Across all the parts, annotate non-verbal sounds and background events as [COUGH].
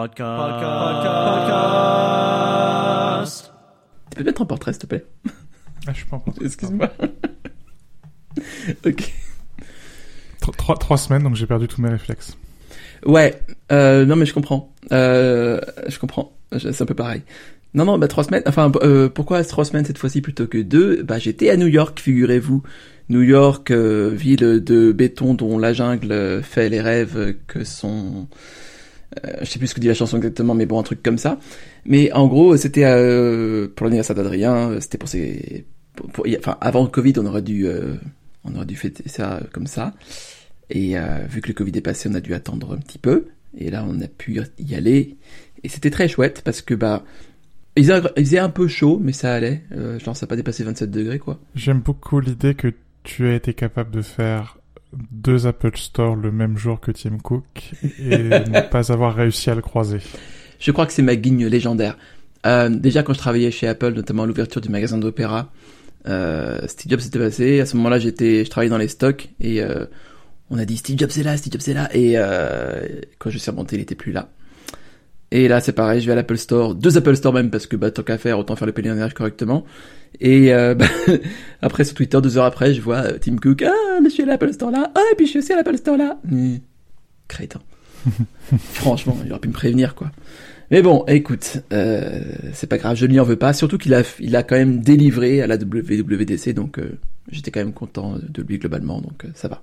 Podcast. Podcast. Tu peux mettre un portrait, s'il te plaît Ah, je suis pas en portrait. Excuse-moi. ok. Tro- Trois, trois semaines, donc j'ai perdu tous mes réflexes. Ouais, euh, non mais je comprends. Euh, je comprends. C'est un peu pareil. Non, non, bah trois semaines. Enfin, euh, pourquoi trois semaines cette fois-ci plutôt que deux? Bah j'étais à New York, figurez-vous. New York, euh, ville de béton dont la jungle fait les rêves que sont... Euh, je sais plus ce que dit la chanson exactement, mais bon, un truc comme ça. Mais en gros, c'était euh, pour l'anniversaire d'Adrien. C'était pour ses... enfin, avant le Covid, on aurait dû... euh, on aurait dû fêter ça comme ça. Et euh, vu que le Covid est passé, on a dû attendre un petit peu. Et là, on a pu y aller. Et c'était très chouette parce que bah, il faisait, un peu chaud, mais ça allait. Euh, genre, ça n'a pas dépassé 27 degrés, quoi. J'aime beaucoup l'idée que tu as été capable de faire deux Apple Store le même jour que Tim Cook et [LAUGHS] ne pas avoir réussi à le croiser. Je crois que c'est ma guigne légendaire. Euh, déjà, quand je travaillais chez Apple, notamment à l'ouverture du magasin d'opéra, euh, Steve Jobs s'était passé. À ce moment-là, j'étais, je travaillais dans les stocks et euh, on a dit Steve Jobs est là, Steve Jobs est là. Et euh, quand je suis remonté, il était plus là. Et là, c'est pareil, je vais à l'Apple Store, deux Apple Store même, parce que bah, tant qu'à faire, autant faire le pèlerinage correctement. Et euh, [LAUGHS] bah, après, sur Twitter, deux heures après, je vois euh, Tim Cook, ah, mais je suis à l'Apple Store là, ah, et puis je suis aussi à l'Apple Store là. Mmh. Crétin. [LAUGHS] Franchement, il aurait pu me prévenir, quoi. Mais bon, écoute, euh, c'est pas grave, je ne lui en veux pas. Surtout qu'il a, il a quand même délivré à la WWDC, donc euh, j'étais quand même content de lui globalement, donc ça va.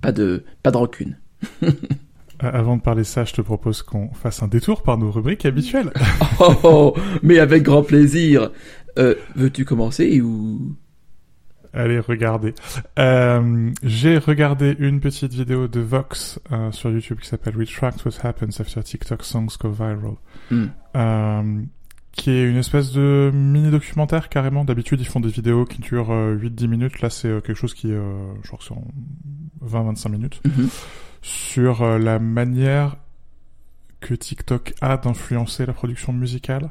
Pas de, pas de rancune. [LAUGHS] Euh, Avant de parler ça, je te propose qu'on fasse un détour par nos rubriques habituelles. [LAUGHS] Oh, oh, mais avec grand plaisir. Euh, veux-tu commencer ou? Allez, regardez. Euh, j'ai regardé une petite vidéo de Vox euh, sur YouTube qui s'appelle Retract What Happens After TikTok Songs Go Viral. Hmm. Euh, qui est une espèce de mini-documentaire carrément. D'habitude, ils font des vidéos qui durent euh, 8-10 minutes. Là, c'est euh, quelque chose qui, euh, genre, sur 20-25 minutes. Mhm. Sur euh, la manière que TikTok a d'influencer la production musicale.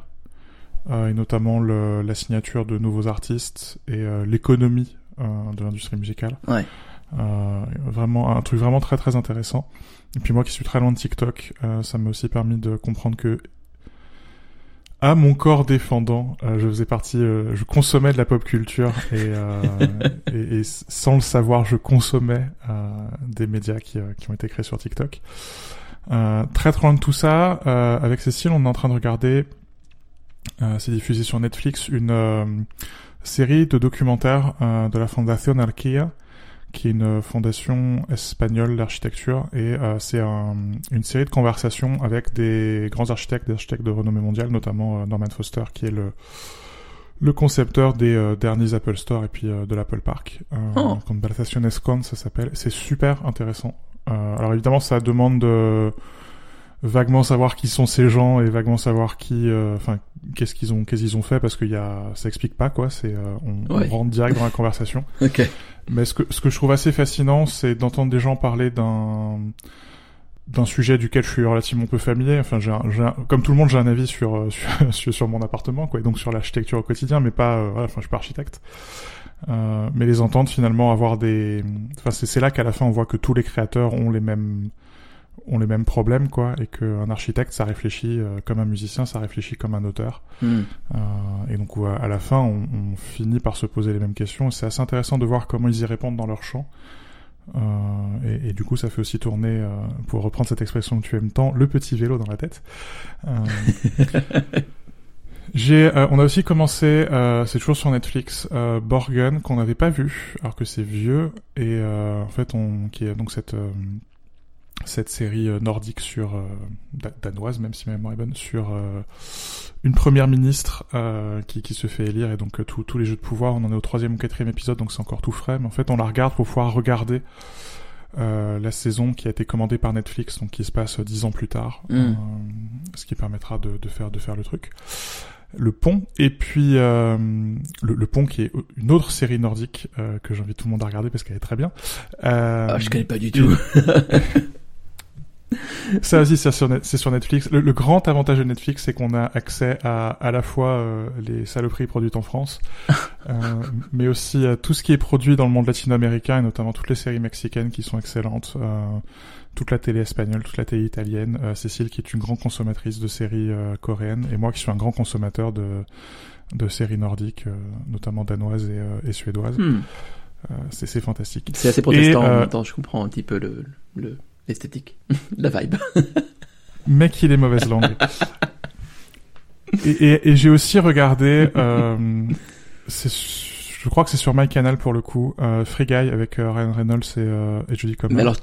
euh, et notamment le, la signature de nouveaux artistes et euh, l'économie euh, de l'industrie musicale. Ouais. Euh, vraiment un truc vraiment très très intéressant. Et puis moi qui suis très loin de TikTok, euh, ça m'a aussi permis de comprendre que à mon corps défendant, euh, je faisais partie, euh, je consommais de la pop culture et, euh, [LAUGHS] et, et sans le savoir, je consommais euh, des médias qui, euh, qui ont été créés sur TikTok. Euh, très très loin de tout ça, euh, avec Cécile, on est en train de regarder, euh, c'est diffusé sur Netflix, une euh, série de documentaires euh, de la Fondation Arquea, qui est une fondation espagnole d'architecture, et euh, c'est un- une série de conversations avec des grands architectes, des architectes de renommée mondiale, notamment euh, Norman Foster, qui est le le concepteur des euh, derniers Apple Store et puis euh, de l'Apple Park. Euh, Oh. Conversaciones Con, ça s'appelle. C'est super intéressant. Euh, alors évidemment, ça demande de vaguement savoir qui sont ces gens et vaguement savoir qui, euh, enfin, qu'est-ce qu'ils ont, qu'est-ce qu'ils ont fait parce qu'il y a, ça explique pas quoi. C'est, euh, on, Ouais. on rentre direct dans la conversation. [LAUGHS] Ok. Mais ce que, ce que je trouve assez fascinant, c'est d'entendre des gens parler d'un d'un sujet duquel je suis relativement peu familier. Enfin, j'ai comme tout le monde, j'ai un avis sur, euh, [LAUGHS] sur, sur, sur mon appartement, quoi, et donc sur l'architecture au quotidien, mais pas, euh, voilà, enfin, je suis pas architecte. Euh, mais les entendre finalement avoir des, enfin, c'est c'est là qu'à la fin on voit que tous les créateurs ont les mêmes ont les mêmes problèmes, quoi, et qu'un architecte, ça réfléchit euh, comme un musicien, ça réfléchit comme un auteur. Hmm. Euh, et donc à la fin, on, on finit par se poser les mêmes questions. C'est assez intéressant de voir comment ils y répondent dans leur champ. Euh, et, et du coup, ça fait aussi tourner, euh, pour reprendre cette expression que tu aimes tant, le petit vélo dans la tête. Euh, [LAUGHS] j'ai, euh, on a aussi commencé, euh, c'est toujours sur Netflix, euh, Borgen qu'on n'avait pas vu, alors que c'est vieux. Et euh, en fait, on, qui est donc cette euh, cette série euh, nordique sur euh, da- danoise, même si ma mémoire est bonne, sur euh, une première ministre euh, qui, qui se fait élire et donc euh, tous tous les jeux de pouvoir. On en est au troisième ou quatrième épisode, donc c'est encore tout frais. Mais en fait, on la regarde pour pouvoir regarder euh, la saison qui a été commandée par Netflix, donc qui se passe dix ans plus tard, Mm. ce qui permettra de, de faire de faire le truc. Le pont et puis euh, le, le pont qui est une autre série nordique euh, que j'invite tout le monde à regarder parce qu'elle est très bien. Euh, Ah, je connais pas du tout. [LAUGHS] ça aussi, c'est sur, Netflix. Le, le grand avantage de Netflix, c'est qu'on a accès à à la fois euh, les saloperies produites en France, [LAUGHS] euh, mais aussi à tout ce qui est produit dans le monde latino-américain et notamment toutes les séries mexicaines qui sont excellentes. Euh, toute la télé espagnole, toute la télé italienne. Cécile qui est une grande consommatrice de séries coréennes et moi qui suis un grand consommateur de de séries nordiques, notamment danoises et, et suédoises. Hmm. c'est fantastique. C'est assez protestant en même temps, je comprends un petit peu le l'esthétique, [LAUGHS] la vibe. [LAUGHS] Mec, il est mauvaise langue. et, et, et j'ai aussi regardé, euh, je crois que c'est sur MyCanal pour le coup, euh, Free Guy avec euh, Ryan Reynolds et, euh, et Judy Comer. Mais alors,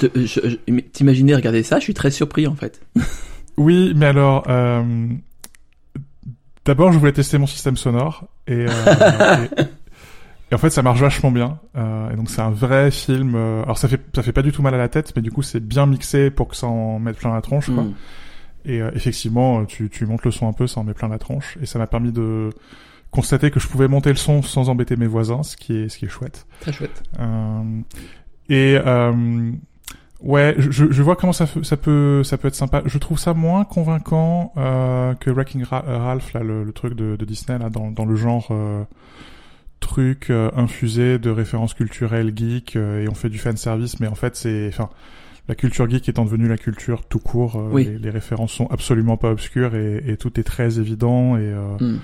t'imaginais regarder ça? Je suis très surpris en fait. [LAUGHS] oui, mais alors, euh, d'abord je voulais tester mon système sonore et, euh, et en fait, ça marche vachement bien. Euh, et donc, c'est un vrai film. Euh, alors, ça fait ça fait pas du tout mal à la tête, mais du coup, c'est bien mixé pour que ça en mette plein la tronche. Quoi. Mm. Et euh, effectivement, tu, tu montes le son un peu, ça en met plein la tronche. Et ça m'a permis de constater que je pouvais monter le son sans embêter mes voisins, ce qui est ce qui est chouette. Très chouette. Euh, et euh, ouais, je, je vois comment ça, ça peut ça peut être sympa. Je trouve ça moins convaincant que Wrecking Ralph, là, le, le truc de, de, Disney, là, dans, dans le genre truc euh, infusé de références culturelles geek euh, et on fait du fan service mais en fait c'est enfin la culture geek étant devenue la culture tout court euh, oui. les, les, références sont absolument pas obscures et, et tout est très évident et mm.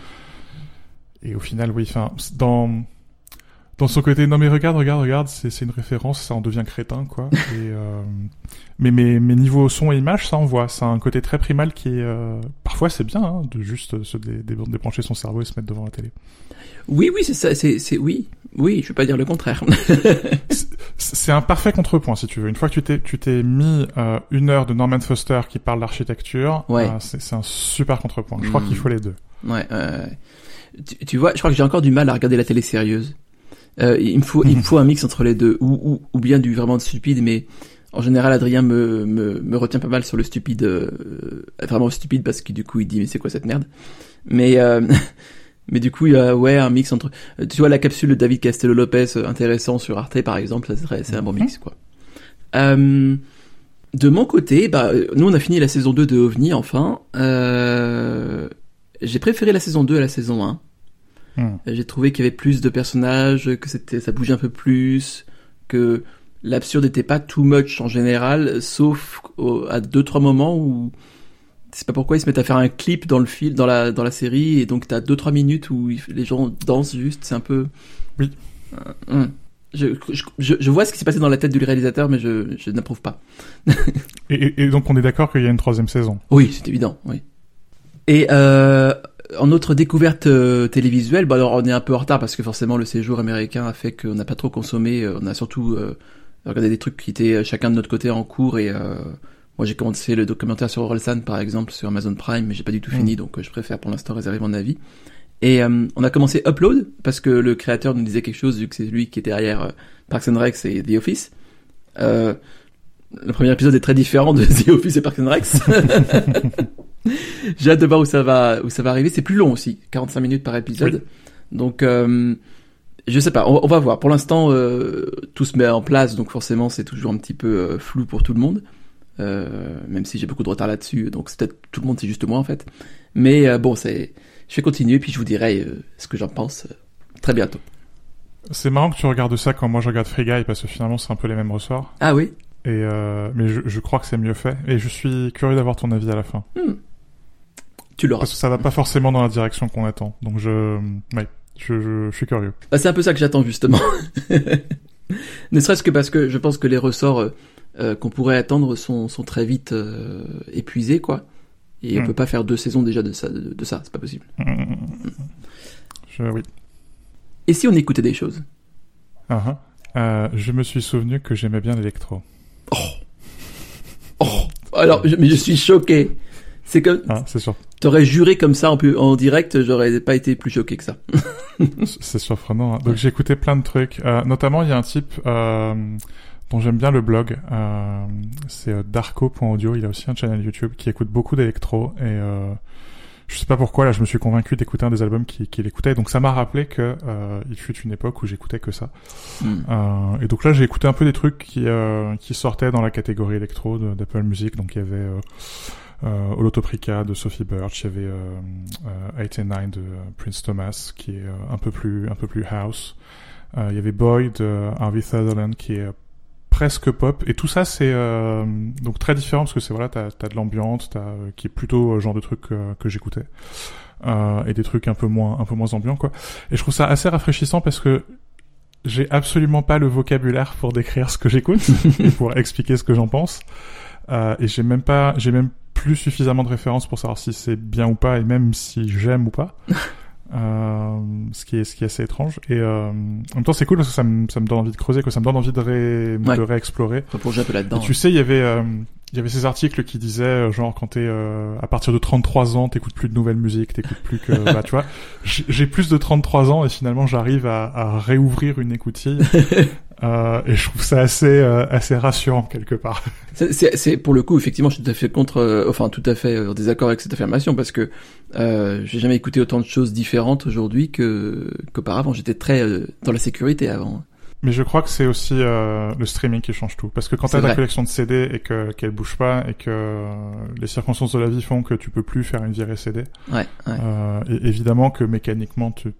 et au final oui enfin dans dans son côté non mais regarde regarde regarde c'est c'est une référence ça en devient crétin quoi [LAUGHS] et mais mes mes niveaux son et image ça en voit ça a un côté très primal qui est parfois c'est bien hein, de juste se dé, dé, débrancher son cerveau et se mettre devant la télé oui, oui, c'est ça, c'est, c'est, oui, oui, je vais pas dire le contraire. [LAUGHS] c'est un parfait contrepoint, si tu veux. Une fois que tu t'es, tu t'es mis euh, une heure de Norman Foster qui parle d'architecture, ouais. euh, c'est, un super contrepoint. Je crois Mm. qu'il faut les deux. Ouais, euh, tu, tu vois, je crois que j'ai encore du mal à regarder la télé sérieuse. Euh, il me faut, il me [LAUGHS] faut un mix entre les deux, ou, ou, ou bien du vraiment stupide, mais en général, Adrien me, me, me retient pas mal sur le stupide, euh, vraiment stupide parce que du coup, il dit mais c'est quoi cette merde? Mais euh, [LAUGHS] mais du coup, il y a ouais un mix entre, tu vois la capsule de David Castello Lopez euh, intéressant sur Arte par exemple, ça serait c'est un bon mix quoi. Euh, de mon côté, bah nous on a fini la saison 2 de OVNI enfin. Euh, j'ai préféré la saison 2 à la saison 1. Mm. J'ai trouvé qu'il y avait plus de personnages, que c'était ça bougeait un peu plus, que l'absurde n'était pas too much en général, sauf au, à deux trois moments où c'est pas pourquoi ils se mettent à faire un clip dans le film, dans la dans la série, et donc t'as deux trois minutes où les gens dansent juste, c'est un peu. Oui. Euh, je, je, je, vois ce qui s'est passé dans la tête du réalisateur, mais je, je n'approuve pas. [LAUGHS] et, et, donc on est d'accord qu'il y a une troisième saison. Oui, c'est évident, oui. Et euh, en autre découverte euh, télévisuelle, bah alors on est un peu en retard parce que forcément le séjour américain a fait qu'on n'a pas trop consommé. On a surtout euh, regardé des trucs qui étaient chacun de notre côté en cours et euh, moi j'ai commencé le documentaire sur Orelsan par exemple sur Amazon Prime, mais j'ai pas du tout Mm. fini donc euh, je préfère pour l'instant réserver mon avis. Et euh, on a commencé Upload parce que le créateur nous disait quelque chose vu que c'est lui qui était derrière euh, Parks and Rec et The Office. Euh, le premier épisode est très différent de [LAUGHS] The Office et Parks and Rec. [LAUGHS] J'ai hâte de voir où ça va où ça va arriver. C'est plus long aussi, 45 minutes par épisode. Oui. Donc je sais pas, on, on va voir. Pour l'instant, tout se met en place, donc forcément c'est toujours un petit peu flou pour tout le monde. Euh, même si j'ai beaucoup de retard là-dessus, donc c'est peut-être tout le monde, c'est juste moi en fait. Mais euh, bon, c'est, je vais continuer puis je vous dirai euh, ce que j'en pense très bientôt. C'est marrant que tu regardes ça quand moi je regarde Free Guy parce que finalement c'est un peu les mêmes ressorts. Ah oui. Et mais je, je crois que c'est mieux fait et je suis curieux d'avoir ton avis à la fin. Hmm. Tu l'auras. Parce que ça va pas forcément dans la direction qu'on attend. Donc je, ouais, je, je, je suis curieux. Bah, c'est un peu ça que j'attends justement. [LAUGHS] ne serait-ce que parce que je pense que les ressorts euh, qu'on pourrait attendre sont, sont très vite euh, épuisés quoi. Et Hmm. on peut pas faire deux saisons déjà de ça, de, de ça, c'est pas possible. Je, oui. Et si on écoutait des choses? Uh -huh. euh, Je me suis souvenu que j'aimais bien l'électro. Oh Oh Alors, je, mais je suis choqué. C'est comme. Ah, c'est sûr. T'aurais juré comme ça en, en direct, j'aurais pas été plus choqué que ça. c'est surprenant. Hein. Donc j'ai écouté plein de trucs. Euh, notamment, il y a un type euh, dont j'aime bien le blog. Euh, c'est darko.audio. Il a aussi un channel YouTube qui écoute beaucoup d'électro et euh, je sais pas pourquoi là je me suis convaincu d'écouter un des albums qu'il qui écoutait donc ça m'a rappelé que euh, il fut une époque où j'écoutais que ça mm. euh, et donc là j'ai écouté un peu des trucs qui euh, qui sortaient dans la catégorie électro d'Apple Music donc il y avait euh, euh, Holotoprica de Sophie Birch, il y avait euh, euh, 89 de Prince Thomas qui est euh, un peu plus un peu plus house. Euh, il y avait Boy de Harvey Sutherland qui est presque pop. Et tout ça, c'est euh, donc très différent parce que c'est voilà, t'as as de l'ambiance, t'as euh, qui est plutôt le genre de truc que j'écoutais. Euh, et des trucs un peu moins un peu moins ambiants quoi. Et je trouve ça assez rafraîchissant parce que j'ai absolument pas le vocabulaire pour décrire ce que j'écoute [LAUGHS] et pour expliquer ce que j'en pense. Euh, et j'ai même pas, j'ai même plus suffisamment de références pour savoir si c'est bien ou pas et même si j'aime ou pas. [LAUGHS] Euh, ce qui est ce qui est assez étrange. Et euh, en même temps c'est cool parce que ça me ça me donne envie de creuser que ça me donne envie de ré, de réexplorer. un peu là-dedans. Tu sais il y avait euh, il y avait ces articles qui disaient euh, genre quand t'es euh, à partir de 33 ans t'écoutes plus de nouvelles musiques t'écoutes plus que [LAUGHS] bah tu vois. J'ai plus de 33 ans et finalement j'arrive à, à, réouvrir une écoutille [LAUGHS] euh, et je trouve ça assez euh, assez rassurant quelque part [LAUGHS] c'est pour le coup effectivement je suis tout à fait contre euh, enfin tout à fait en désaccord avec cette affirmation parce que j'ai jamais écouté autant de choses différentes aujourd'hui que qu'auparavant j'étais très dans la sécurité avant mais je crois que c'est aussi euh, le streaming qui change tout. Parce que quand tu as ta collection de CD et que qu'elle bouge pas et que euh, les circonstances de la vie font que tu peux plus faire une virée CD, ouais, ouais. Euh, et évidemment que mécaniquement tu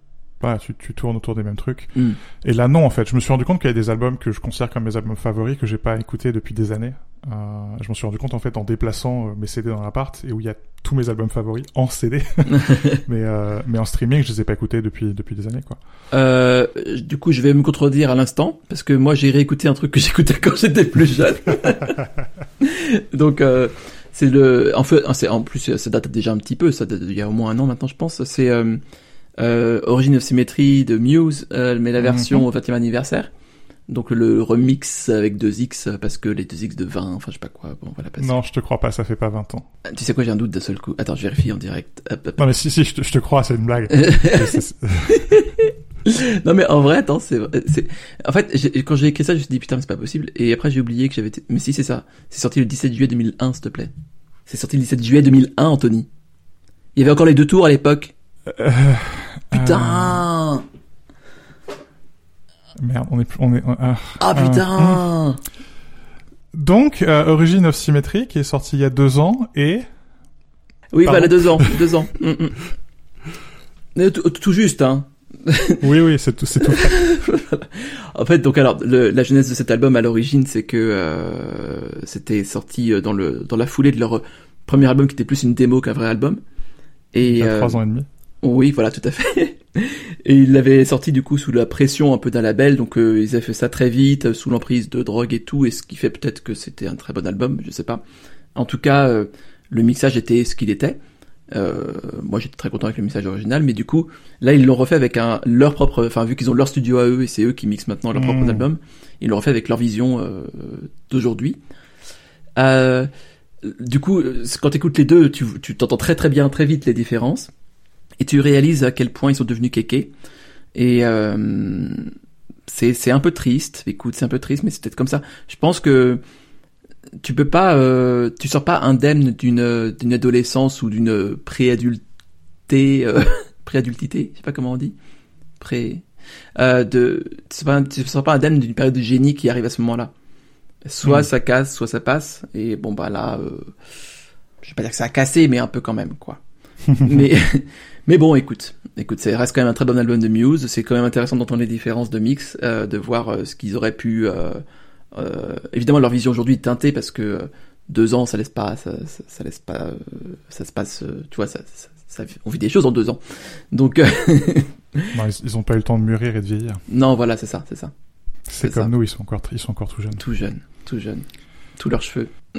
tu, tu, tournes autour des mêmes trucs. Mm. Et là, non, en fait. Je me suis rendu compte qu'il y a des albums que je considère comme mes albums favoris que j'ai pas écoutés depuis des années. Euh, je m'en suis rendu compte, en fait, en déplaçant euh, mes CD dans l'appart et où il y a tous mes albums favoris en CD. [LAUGHS] [LAUGHS] mais, euh, mais en streaming, je les ai pas écoutés depuis, depuis des années, quoi. Euh, du coup, je vais me contredire à l'instant parce que moi, j'ai réécouté un truc que [LAUGHS] j'écoutais quand j'étais plus jeune. Donc, c'est le, en fait, en plus, ça date déjà un petit peu, ça date il y a au moins un an maintenant, je pense. C'est, euh, Origin of Symmetry de Muse, euh, mais la mhm. version au 20e anniversaire. Donc le remix avec 2X parce que les 2X de 20, enfin je sais pas quoi, bon voilà. Non, je te crois pas, ça fait pas 20 ans. Euh, tu sais quoi, j'ai un doute d'un seul coup. Attends, je vérifie en direct. Non mais si si, je te, je te crois, c'est une blague. [LAUGHS] [LAUGHS] non mais en vrai, attends, c'est c'est en fait quand j'ai écrit ça, je me suis dit putain, mais c'est pas possible et après j'ai oublié que j'avais mais si c'est ça. C'est sorti le 17 juillet 2001, s'il te plaît. C'est sorti le 17 juillet 2001, Anthony. Il y avait encore les deux tours à l'époque. Euh, putain. Euh, Merde, on est on est ah, ah putain. Euh, Donc euh, Origin of Symmetry qui est sorti il y a deux ans et oui voilà deux ans deux ans. Mm, mm. tout, juste hein. [LAUGHS] Oui oui c'est tout tout [LAUGHS] en fait donc alors la genèse de cet album à l'origine c'est que c'était sorti dans le dans la foulée de leur premier album qui était plus une démo qu'un vrai album. Et il y a trois ans et demi oui, voilà, tout à fait. [LAUGHS] Et il l'avait sorti du coup sous la pression un peu d'un label, donc euh, ils avaient fait ça très vite, sous l'emprise de drogue et tout, et ce qui fait peut-être que c'était un très bon album, je sais pas. En tout cas, euh, le mixage était ce qu'il était. Euh, moi, j'étais très content avec le mixage original, mais du coup, là, ils l'ont refait avec un leur propre, enfin vu qu'ils ont leur studio à eux et c'est eux qui mixent maintenant leur propre mmh. album, ils l'ont refait avec leur vision euh, d'aujourd'hui. du coup, quand tu écoutes les deux, tu t'entends très très bien, très vite les différences et tu réalises à quel point ils sont devenus kékés. Et euh, c'est un peu triste. Écoute, c'est un peu triste, mais c'est peut-être comme ça. Je pense que tu peux pas, euh, tu sors pas indemne d'une d'une adolescence ou d'une préadulté, euh, [LAUGHS] préadultité, je sais pas comment on dit, pré, euh, de, tu ne sors pas indemne d'une période de génie qui arrive à ce moment-là. Soit hmm. ça casse, soit ça passe. Et bon bah là, euh, je vais pas dire que ça a cassé, mais un peu quand même quoi. [LAUGHS] mais mais bon, écoute, écoute, ça reste quand même un très bon album de Muse. C'est quand même intéressant d'entendre les différences de mix, euh, de voir euh, ce qu'ils auraient pu. Euh, évidemment, leur vision aujourd'hui est teintée parce que deux ans, ça laisse pas, ça, ça, laisse pas, ça se passe, tu vois, ça, on vit des choses en deux ans. Donc. [LAUGHS] non, ils, ont pas eu le temps de mûrir et de vieillir. Non, voilà, c'est ça, c'est ça. C'est comme nous, ils sont encore, ils sont encore tout jeunes. Tout jeunes, tout jeunes, tous leurs cheveux. [LAUGHS]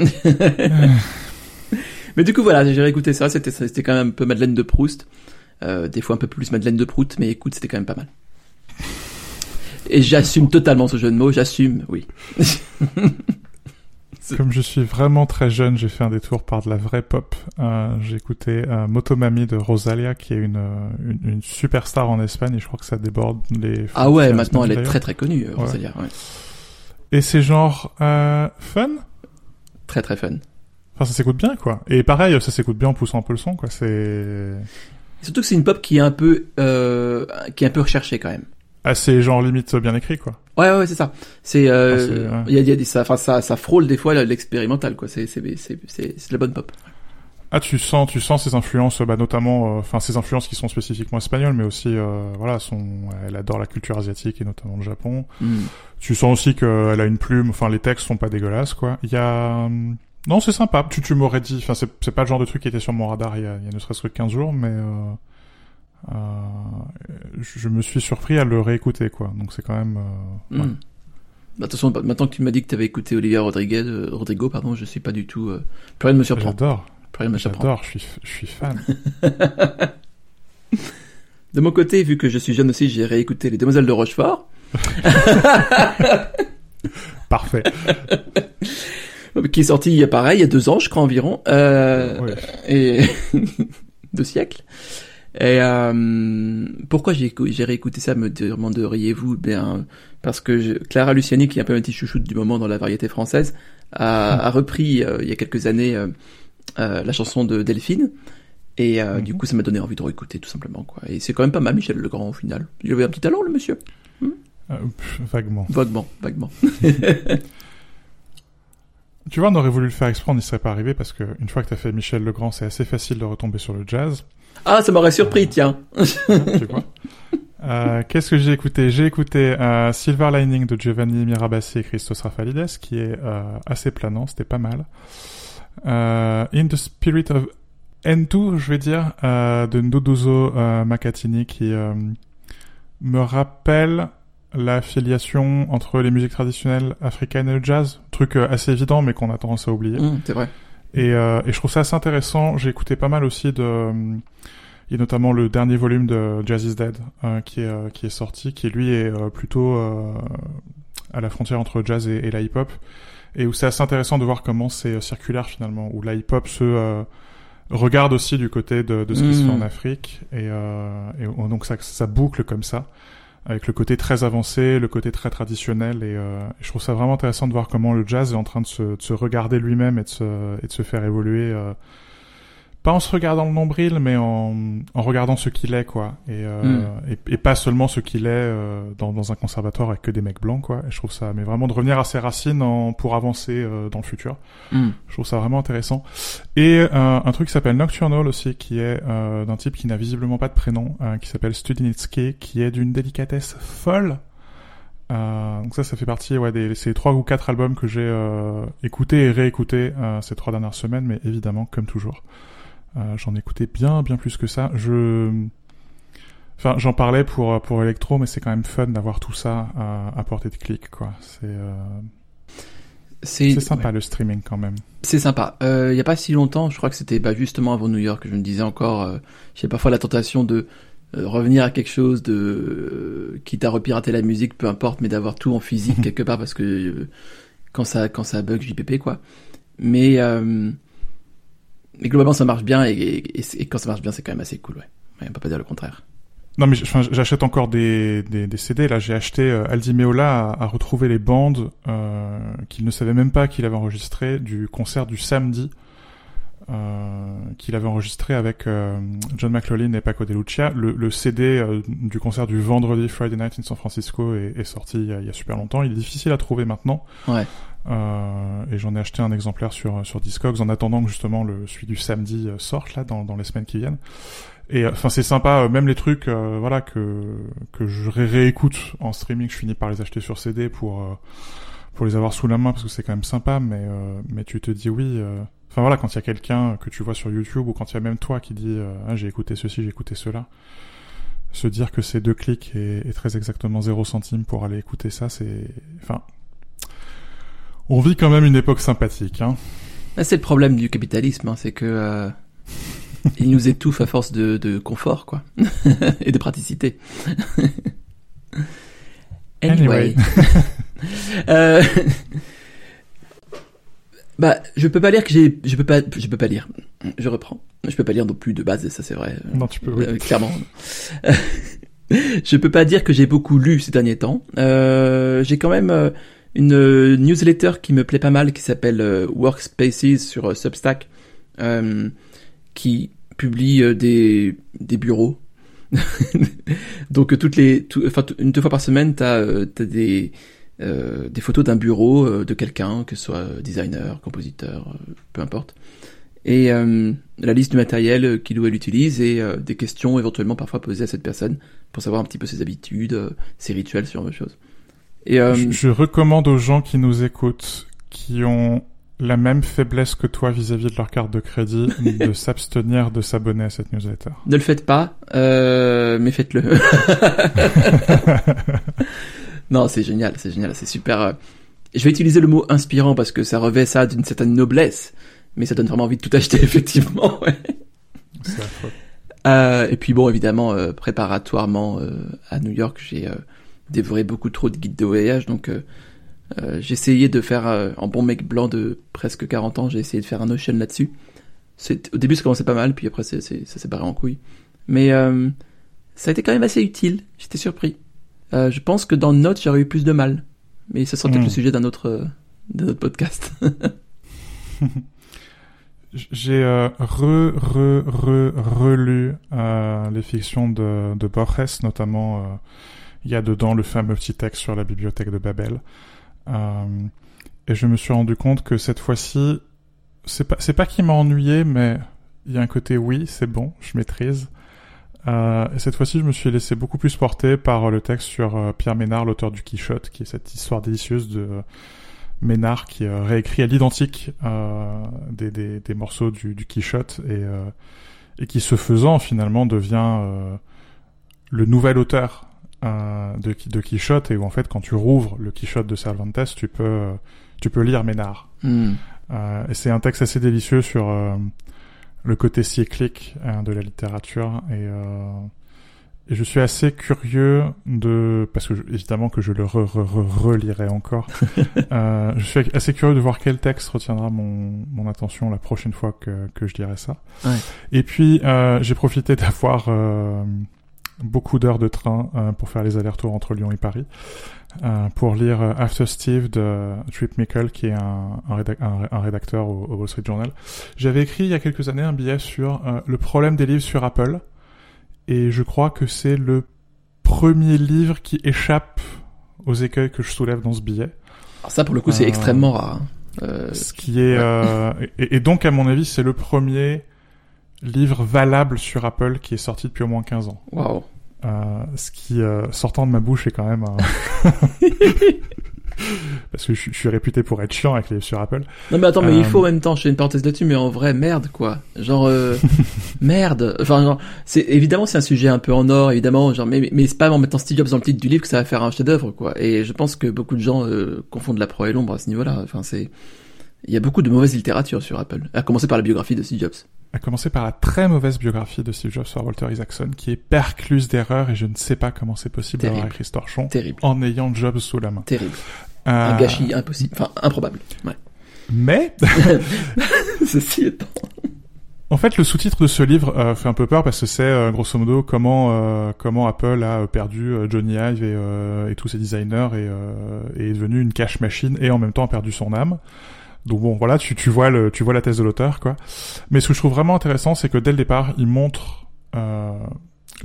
Mais du coup, voilà, j'ai réécouté ça. C'était, c'était quand même un peu Madeleine de Proust. Euh, des fois un peu plus Madeleine de Prout, mais écoute, c'était quand même pas mal. Et j'assume totalement ce jeu de mots, j'assume, oui. [LAUGHS] Comme je suis vraiment très jeune, j'ai fait un détour par de la vraie pop. Euh, j'ai écouté euh, Motomami de Rosalia, qui est une, une, une, superstar en Espagne, et je crois que ça déborde les... Ah ouais, maintenant elle est très très connue, Rosalia. Ouais. Et c'est genre euh, fun? Très très fun. Enfin, ça s'écoute bien, quoi. Et pareil, ça s'écoute bien en poussant un peu le son, quoi. C'est... Surtout que c'est une pop qui est un peu, euh, qui est un peu recherchée quand même. Ah, c'est genre limite bien écrit, quoi. Ouais, ouais, c'est ça. C'est, euh, il y a, y a des, ça, enfin, ça, ça frôle des fois l'expérimental, quoi. C'est, c'est, c'est, c'est, de la bonne pop. Ah, tu sens, tu sens ses influences, bah, notamment, euh, enfin, ses influences qui sont spécifiquement espagnoles, mais aussi, euh, voilà, son, elle adore la culture asiatique et notamment le Japon. Mm. Tu sens aussi qu'elle a une plume, enfin, les textes sont pas dégueulasses, quoi. Il y a, hum, non, c'est sympa. Tu, tu m'aurais dit, enfin, c'est, pas le genre de truc qui était sur mon radar il y a, il y a ne serait-ce que 15 jours, mais, euh, euh, je me suis surpris à le réécouter, quoi. Donc c'est quand même, euh, ouais. Mm. Bah, attention, bah, maintenant que tu m'as dit que tu avais écouté Olivia Rodriguez, euh, Rodrigo, pardon, je suis pas du tout. Euh, plus rien ne me surprend. J'adore. Plus rien ne me surprend. J'adore. Je suis, je suis fan. [LAUGHS] De mon côté, vu que je suis jeune aussi, j'ai réécouté Les Demoiselles de Rochefort, [LAUGHS] Parfait. [LAUGHS] [LAUGHS] qui est sorti il y a pareil, il y a deux ans, je crois environ, euh, Ouais. et [LAUGHS] deux siècles. Et euh, pourquoi j'ai écou- j'ai réécouté ça, me demanderiez-vous? Bien, parce que je- Clara Luciani, qui est un peu un petit chouchoute du moment dans la variété française, a, a repris euh, il y a quelques années euh, la chanson de Delphine. Et Mhm. du coup, ça m'a donné envie de réécouter, tout simplement. quoi. Et c'est quand même pas mal, Michel Legrand, au final. Il avait un petit talent, le monsieur. Pff, vaguement. Vaguement, vaguement. [LAUGHS] Tu vois, on aurait voulu le faire exprès, on n'y serait pas arrivé parce que une fois que t'as fait Michel Legrand, c'est assez facile de retomber sur le jazz. Ah, ça m'aurait surpris, tiens. tu vois? Euh, Qu'est-ce que j'ai écouté? J'ai écouté euh, Silver Lining de Giovanni Mirabassi et Christos Rafalides, qui est euh, assez planant, c'était pas mal. Euh, In the Spirit of N2, je vais dire, de Ndodozo Makatini, qui me rappelle la filiation entre les musiques traditionnelles africaines et le jazz. Truc euh, assez évident, mais qu'on a tendance à oublier. Hum, c'est vrai. Et, euh, et je trouve ça assez intéressant. J'ai écouté pas mal aussi de... euh, a notamment le dernier volume de Jazz is Dead euh, qui, est, qui est sorti, qui lui est plutôt à la frontière entre jazz et, et la hip-hop. Et où c'est assez intéressant de voir comment c'est circulaire finalement, où la hip-hop se regarde aussi du côté de, de ce qui se Mhm. fait en Afrique. Et, et on- donc ça, ça boucle comme ça, avec le côté très avancé, le côté très traditionnel. Et, euh, je trouve ça vraiment intéressant de voir comment le jazz est en train de se, de se regarder lui-même et, de se- et se faire évoluer. euh, pas en se regardant le nombril, mais en, en regardant ce qu'il est, quoi. Et, euh, Mm. et, et pas seulement ce qu'il est euh, dans, dans un conservatoire avec que des mecs blancs, quoi. Et je trouve ça, mais vraiment de revenir à ses racines en, pour avancer euh, dans le futur. Hum. Je trouve ça vraiment intéressant. Et euh, un truc qui s'appelle Nocturnal aussi, qui est euh, d'un type qui n'a visiblement pas de prénom, euh, qui s'appelle Studinitsky, qui est d'une délicatesse folle. Euh, donc ça, ça fait partie ouais, des ces trois ou quatre albums que j'ai euh, écoutés et réécoutés euh, ces trois dernières semaines, mais évidemment, comme toujours, euh, j'en ai écouté bien, bien plus que ça. Je, enfin, j'en parlais pour pour Electro, mais c'est quand même fun d'avoir tout ça à, à portée de clic, quoi. C'est euh, c'est sympa ouais. le streaming quand même. C'est sympa. Euh, il y a pas si longtemps, je crois que c'était bah, justement avant New York, je me disais encore, euh, j'ai parfois la tentation de euh, revenir à quelque chose de euh, quitte à repirater la musique, peu importe, mais d'avoir tout en physique [LAUGHS] quelque part parce que euh, quand ça quand ça bug, JPP quoi. Mais euh, mais globalement ça marche bien et, quand ça marche bien, c'est quand même assez cool, ouais. ouais on peut pas dire le contraire. Non mais j'achète encore des, des, CD. Là, j'ai acheté euh, Aldi Meola a retrouvé les bandes euh, qu'il ne savait même pas qu'il avait enregistré du concert du samedi qu'il avait enregistré avec euh, John McLaughlin et Paco de Lucia. Le, le CD euh, du concert du vendredi Friday Night in San Francisco est, est sorti il y, a, il y a super longtemps. Il est difficile à trouver maintenant. Ouais. Euh, et j'en ai acheté un exemplaire sur sur Discogs en attendant que justement le celui du samedi euh, sorte là dans, dans les semaines qui viennent. Et enfin c'est sympa, euh, même les trucs euh, voilà que que je ré- réécoute en streaming, je finis par les acheter sur CD pour euh, pour les avoir sous la main parce que c'est quand même sympa, mais euh, mais tu te dis oui. Enfin voilà, quand il y a quelqu'un que tu vois sur YouTube ou quand il y a même toi qui dit euh, ah, j'ai écouté ceci, j'ai écouté cela, se dire que c'est deux clics et, et très exactement zéro centime pour aller écouter ça, c'est enfin on vit quand même une époque sympathique, hein. Là, c'est le problème du capitalisme, hein, c'est que euh, [LAUGHS] il nous étouffe à force de, de confort, quoi, [LAUGHS] et de praticité. [LAUGHS] anyway, Anyway. Euh, bah, je peux pas lire que j'ai, je peux pas, je peux pas lire. Je reprends. Je peux pas lire non plus de base, ça c'est vrai. Non, tu peux. Oui. Euh, clairement. [LAUGHS] je peux pas dire que j'ai beaucoup lu ces derniers temps. Euh, j'ai quand même euh, une newsletter qui me plaît pas mal, qui s'appelle euh, Workspaces sur euh, Substack, euh, qui publie des, des bureaux. [LAUGHS] Donc toutes les, tout- enfin une deux fois par semaine, t'as t'as des euh, des photos d'un bureau euh, de quelqu'un, que ce soit designer, compositeur, euh, peu importe. et la liste du matériel qu'il ou elle utilise et des questions éventuellement parfois posées à cette personne pour savoir un petit peu ses habitudes, ses rituels, ce genre de choses. Et je, je recommande aux gens qui nous écoutent, qui ont la même faiblesse que toi vis-à-vis de leur carte de crédit, [LAUGHS] de s'abstenir de s'abonner à cette newsletter. Ne le faites pas, euh, mais faites-le. [LAUGHS] [LAUGHS] non, c'est génial, c'est génial, c'est super. Euh. Je vais utiliser le mot inspirant parce que ça revêt ça d'une certaine noblesse, mais ça donne vraiment envie de tout [LAUGHS] acheter, effectivement. Ouais. Euh, et puis bon, évidemment, euh, préparatoirement euh, à New York, j'ai dévoré beaucoup trop de guides de voyage, donc j'ai essayé de faire, en bon mec blanc de presque 40 ans, j'ai essayé de faire un Ocean là-dessus. Au début, ça commençait pas mal, puis après, ça s'est barré en couille. Mais ça a été quand même assez utile, j'étais surpris. Je pense que dans Notes, j'aurais eu plus de mal. Mais ce sera peut-être le hmm. sujet d'un autre, d'un autre podcast. [LAUGHS] J'ai re, re, re, relu les fictions de, de Borges, notamment il y a dedans le fameux petit texte sur la bibliothèque de Babel. Euh, et je me suis rendu compte que cette fois-ci, c'est pas, c'est pas qu'il m'a ennuyé, mais il y a un côté oui, c'est bon, je maîtrise. Euh, et cette fois-ci, je me suis laissé beaucoup plus porter par le texte sur euh, Pierre Ménard, l'auteur du Quichotte, qui est cette histoire délicieuse de Ménard qui réécrit à l'identique des, des, des, morceaux du, du Quichotte et, et qui, se faisant, finalement, devient le nouvel auteur euh, de, de Quichotte et où en fait quand tu rouvres le Quichotte de Cervantes, tu peux tu peux lire Ménard. Hmm. Euh, et c'est un texte assez délicieux sur euh, le côté cyclique hein, de la littérature et, euh, et je suis assez curieux de parce que évidemment que je le re, relirai encore. [LAUGHS] euh, je suis assez curieux de voir quel texte retiendra mon, mon attention la prochaine fois que, que je lirai ça. Ouais. Et puis euh, j'ai profité d'avoir beaucoup d'heures de train euh, pour faire les allers-retours entre Lyon et Paris, euh, pour lire euh, After Steve de Trip Mickle, qui est un, un, rédacteur au, Wall Street Journal. J'avais écrit il y a quelques années un billet sur le problème des livres sur Apple, et je crois que c'est le premier livre qui échappe aux écueils que je soulève dans ce billet. Alors ça, pour le coup, c'est extrêmement rare. Hein. ce qui est et, et, donc à mon avis, c'est le premier livre valable sur Apple qui est sorti depuis au moins 15 ans. Waouh. Euh, ce qui, euh, sortant de ma bouche, est quand même... [LAUGHS] Parce que je, suis réputé pour être chiant avec les sur Apple. Non mais attends, mais il faut en même temps, je fais une parenthèse là-dessus, mais en vrai, merde quoi. Genre, euh, [LAUGHS] merde. Enfin, genre, c'est évidemment c'est un sujet un peu en or, évidemment, genre, mais, mais c'est pas en mettant Steve Jobs dans le titre du livre que ça va faire un chef-d'œuvre quoi. Et je pense que beaucoup de gens confondent la proie et l'ombre à ce niveau-là. Enfin, c'est, il y a beaucoup de mauvaise littérature sur Apple, à commencer par la biographie de Steve Jobs à commencer par la très mauvaise biographie de Steve Jobs sur Walter Isaacson, qui est percluse d'erreurs et je ne sais pas comment c'est possible d'avoir écrit ce torchon Terrible. en ayant Jobs sous la main. Terrible. Euh... Un gâchis impossible, enfin improbable. Ouais. Mais [LAUGHS] ceci étant. En fait, le sous-titre de ce livre euh, fait un peu peur parce que c'est euh, grosso modo comment euh, comment Apple a perdu Johnny Ive et, et tous ses designers et, et est devenu une cash machine et en même temps a perdu son âme. Donc bon, voilà, tu, tu vois le, tu vois la thèse de l'auteur, quoi. Mais ce que je trouve vraiment intéressant, c'est que dès le départ, il montre euh,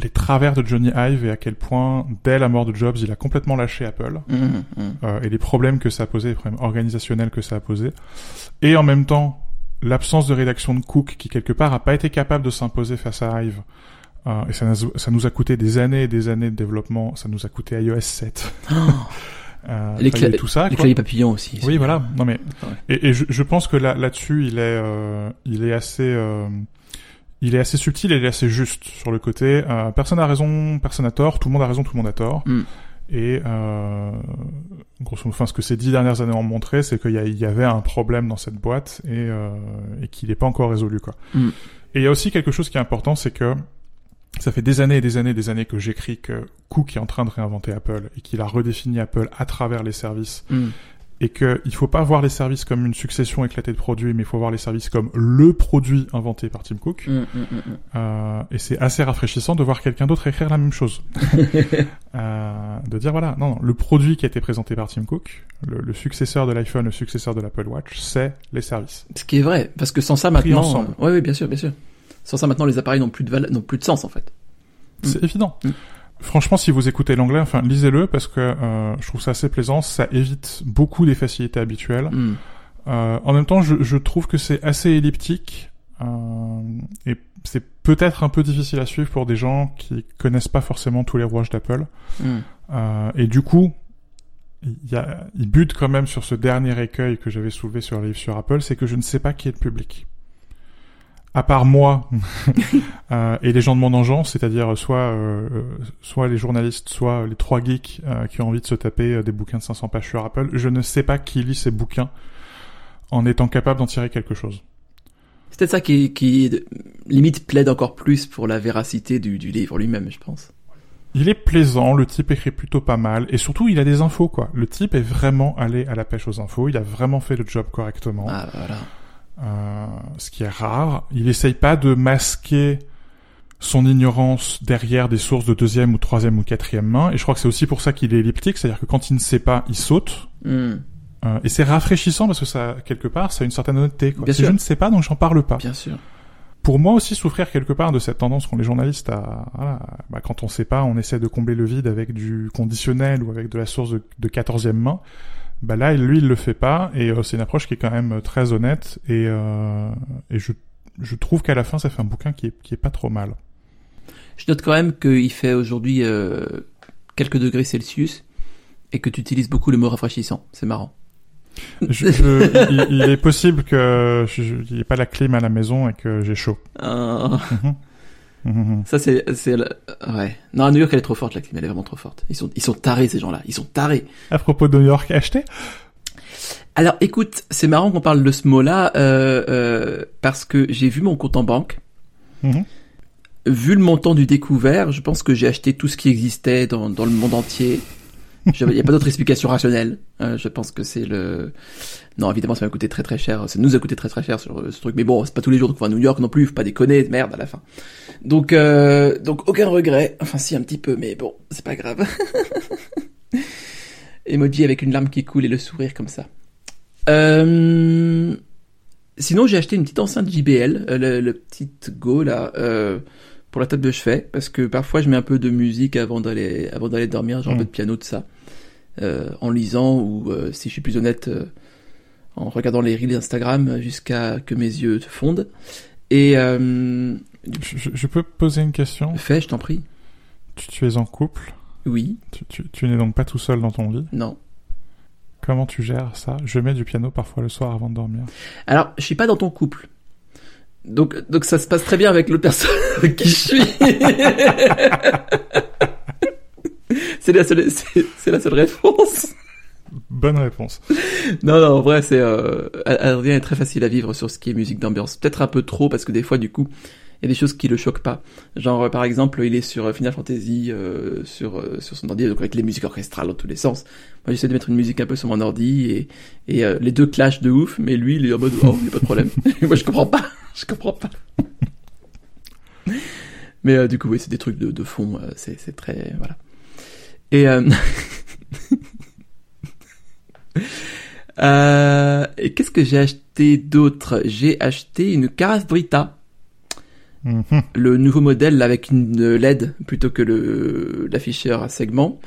les travers de Johnny Ive et à quel point, dès la mort de Jobs, il a complètement lâché Apple mmh, mmh. Euh, et les problèmes que ça a posé, les problèmes organisationnels que ça a posé, et en même temps l'absence de rédaction de Cook qui quelque part a pas été capable de s'imposer face à Ive. Euh, et ça, ça, nous a coûté des années et des années de développement. Ça nous a coûté iOS 7. [LAUGHS] Euh, les tout ça, les claviers papillons aussi. Oui, voilà. Non mais et, et je, je, pense que là là-dessus, il est euh, il est assez euh, il est assez subtil et il est assez juste sur le côté. Euh, personne a raison, personne a tort. Tout le monde a raison, tout le monde a tort. Mm. Et euh, grosso modo, enfin, ce que ces dix dernières années ont montré, c'est qu'il y, y, avait un problème dans cette boîte et, euh, et qu'il n'est pas encore résolu, quoi. Mm. Et il y a aussi quelque chose qui est important, c'est que ça fait des années et des années et des années que j'écris que Cook est en train de réinventer Apple et qu'il a redéfini Apple à travers les services. Mm. Et qu'il il faut pas voir les services comme une succession éclatée de produits, mais il faut voir les services comme le produit inventé par Tim Cook. Mm, mm, euh, et c'est assez rafraîchissant de voir quelqu'un d'autre écrire la même chose. [LAUGHS] euh, de dire voilà, non, non, le produit qui a été présenté par Tim Cook, le, le successeur de l'iPhone, le successeur de l'Apple Watch, c'est les services. Ce qui est vrai, parce que sans ça maintenant, oui, oui, bien sûr, bien sûr. Sans ça, maintenant, les appareils n'ont plus de n'ont plus de sens en fait. C'est mm. évident. Mm. Franchement, si vous écoutez l'anglais, enfin, lisez-le parce que euh, je trouve ça assez plaisant. Ça évite beaucoup des facilités habituelles. Mm. Euh, en même temps, je, je trouve que c'est assez elliptique. Euh, et c'est peut-être un peu difficile à suivre pour des gens qui connaissent pas forcément tous les rouages d'Apple. Euh, et du coup, il, y a, il bute quand même sur ce dernier écueil que j'avais soulevé sur le livre sur Apple, c'est que je ne sais pas qui est le public. À part moi [LAUGHS] euh, et les gens de mon engeance, c'est-à-dire soit euh, soit les journalistes, soit les trois geeks euh, qui ont envie de se taper euh, des bouquins de 500 pages sur Apple, je ne sais pas qui lit ces bouquins en étant capable d'en tirer quelque chose. C'est peut-être ça qui, qui limite plaide encore plus pour la véracité du, du livre lui-même, je pense. Il est plaisant, le type écrit plutôt pas mal, et surtout il a des infos quoi. Le type est vraiment allé à la pêche aux infos, il a vraiment fait le job correctement, Ah, voilà. Euh, ce qui est rare. Il essaye pas de masquer son ignorance derrière des sources de deuxième ou troisième ou quatrième main, et je crois que c'est aussi pour ça qu'il est elliptique, c'est-à-dire que quand il ne sait pas, il saute, Hmm. euh, et c'est rafraîchissant parce que ça, quelque part, ça a une certaine honnêteté. Quoi. Bien Si sûr. je ne sais pas, donc j'en parle pas. Bien sûr. pour moi aussi souffrir quelque part de cette tendance qu'ont les journalistes à, voilà, bah, quand on sait pas, on essaie de combler le vide avec du conditionnel ou avec de la source de, 14e main. Bah là, lui, il le fait pas, et euh, c'est une approche qui est quand même très honnête, et, euh, et je, je trouve qu'à la fin, ça fait un bouquin qui est, qui est pas trop mal. Je note quand même qu'il fait aujourd'hui euh, quelques degrés Celsius et que tu utilises beaucoup le mot rafraîchissant. C'est marrant. Je, je- il, il est possible que je- il n'y ait pas la clim à la maison et que j'ai chaud. [LAUGHS] Ah, Mhm. Ça c'est c'est le- ouais. Non, à New York elle est trop forte la clim, elle est vraiment trop forte. Ils sont ils sont tarés ces gens-là, ils sont tarés. À propos de New York, acheté Alors écoute, c'est marrant qu'on parle de ce mot-là euh, euh, parce que j'ai vu mon compte en banque. Mhm. Vu le montant du découvert, je pense que j'ai acheté tout ce qui existait dans, dans le monde entier. Il n'y a pas d'autre explication rationnelle. Euh, je pense que c'est le... Non, évidemment, ça m'a coûté très très cher. Ça nous a coûté très très cher sur euh, ce truc. Mais bon, c'est pas tous les jours qu'on va à New York non plus. Faut pas déconner, merde à la fin. Donc, euh, donc aucun regret. Enfin, si un petit peu, mais bon, c'est pas grave. [LAUGHS] Emoji avec une larme qui coule et le sourire comme ça. Euh... Sinon, j'ai acheté une petite enceinte JBL, euh, le, le petit Go là, euh, pour la table de chevet, parce que parfois je mets un peu de musique avant d'aller avant d'aller dormir, genre un Mm. peu de piano de ça, en lisant ou euh, si je suis plus honnête, euh, en regardant les reels Instagram jusqu'à que mes yeux fondent. Et euh, je, je- je peux poser une question? Fais, je t'en prie. tu, tu es en couple? Oui, Tu, tu, tu n'es donc pas tout seul dans ton lit? non. Comment tu gères ça? Je mets du piano parfois le soir avant de dormir. Alors, je suis pas dans ton couple. Donc, donc ça se passe très bien avec l'autre personne [LAUGHS] avec qui je suis. [LAUGHS] c'est la seule, c'est, c'est la seule réponse. Bonne réponse. Non, non, en vrai, c'est, euh, Adrien est très facile à vivre sur ce qui est musique d'ambiance. Peut-être un peu trop parce que des fois, du coup, il y a des choses qui le choquent pas. Genre, euh, par exemple, il est sur euh, Final Fantasy, euh, sur, euh, sur son ordi, donc avec les musiques orchestrales dans tous les sens. Moi, j'essaie de mettre une musique un peu sur mon ordi et, et euh, les deux clashent de ouf, mais lui, il est en mode, oh, y a pas de problème. [LAUGHS] Moi, je comprends pas. Je comprends pas. Mais du coup, oui, c'est des trucs de, de fond, c'est, c'est très, voilà. Et, euh... [LAUGHS] euh, et qu'est-ce que j'ai acheté d'autre? J'ai acheté une carafe Brita, Mhm. le nouveau modèle avec une LED plutôt que le l'afficheur à segment.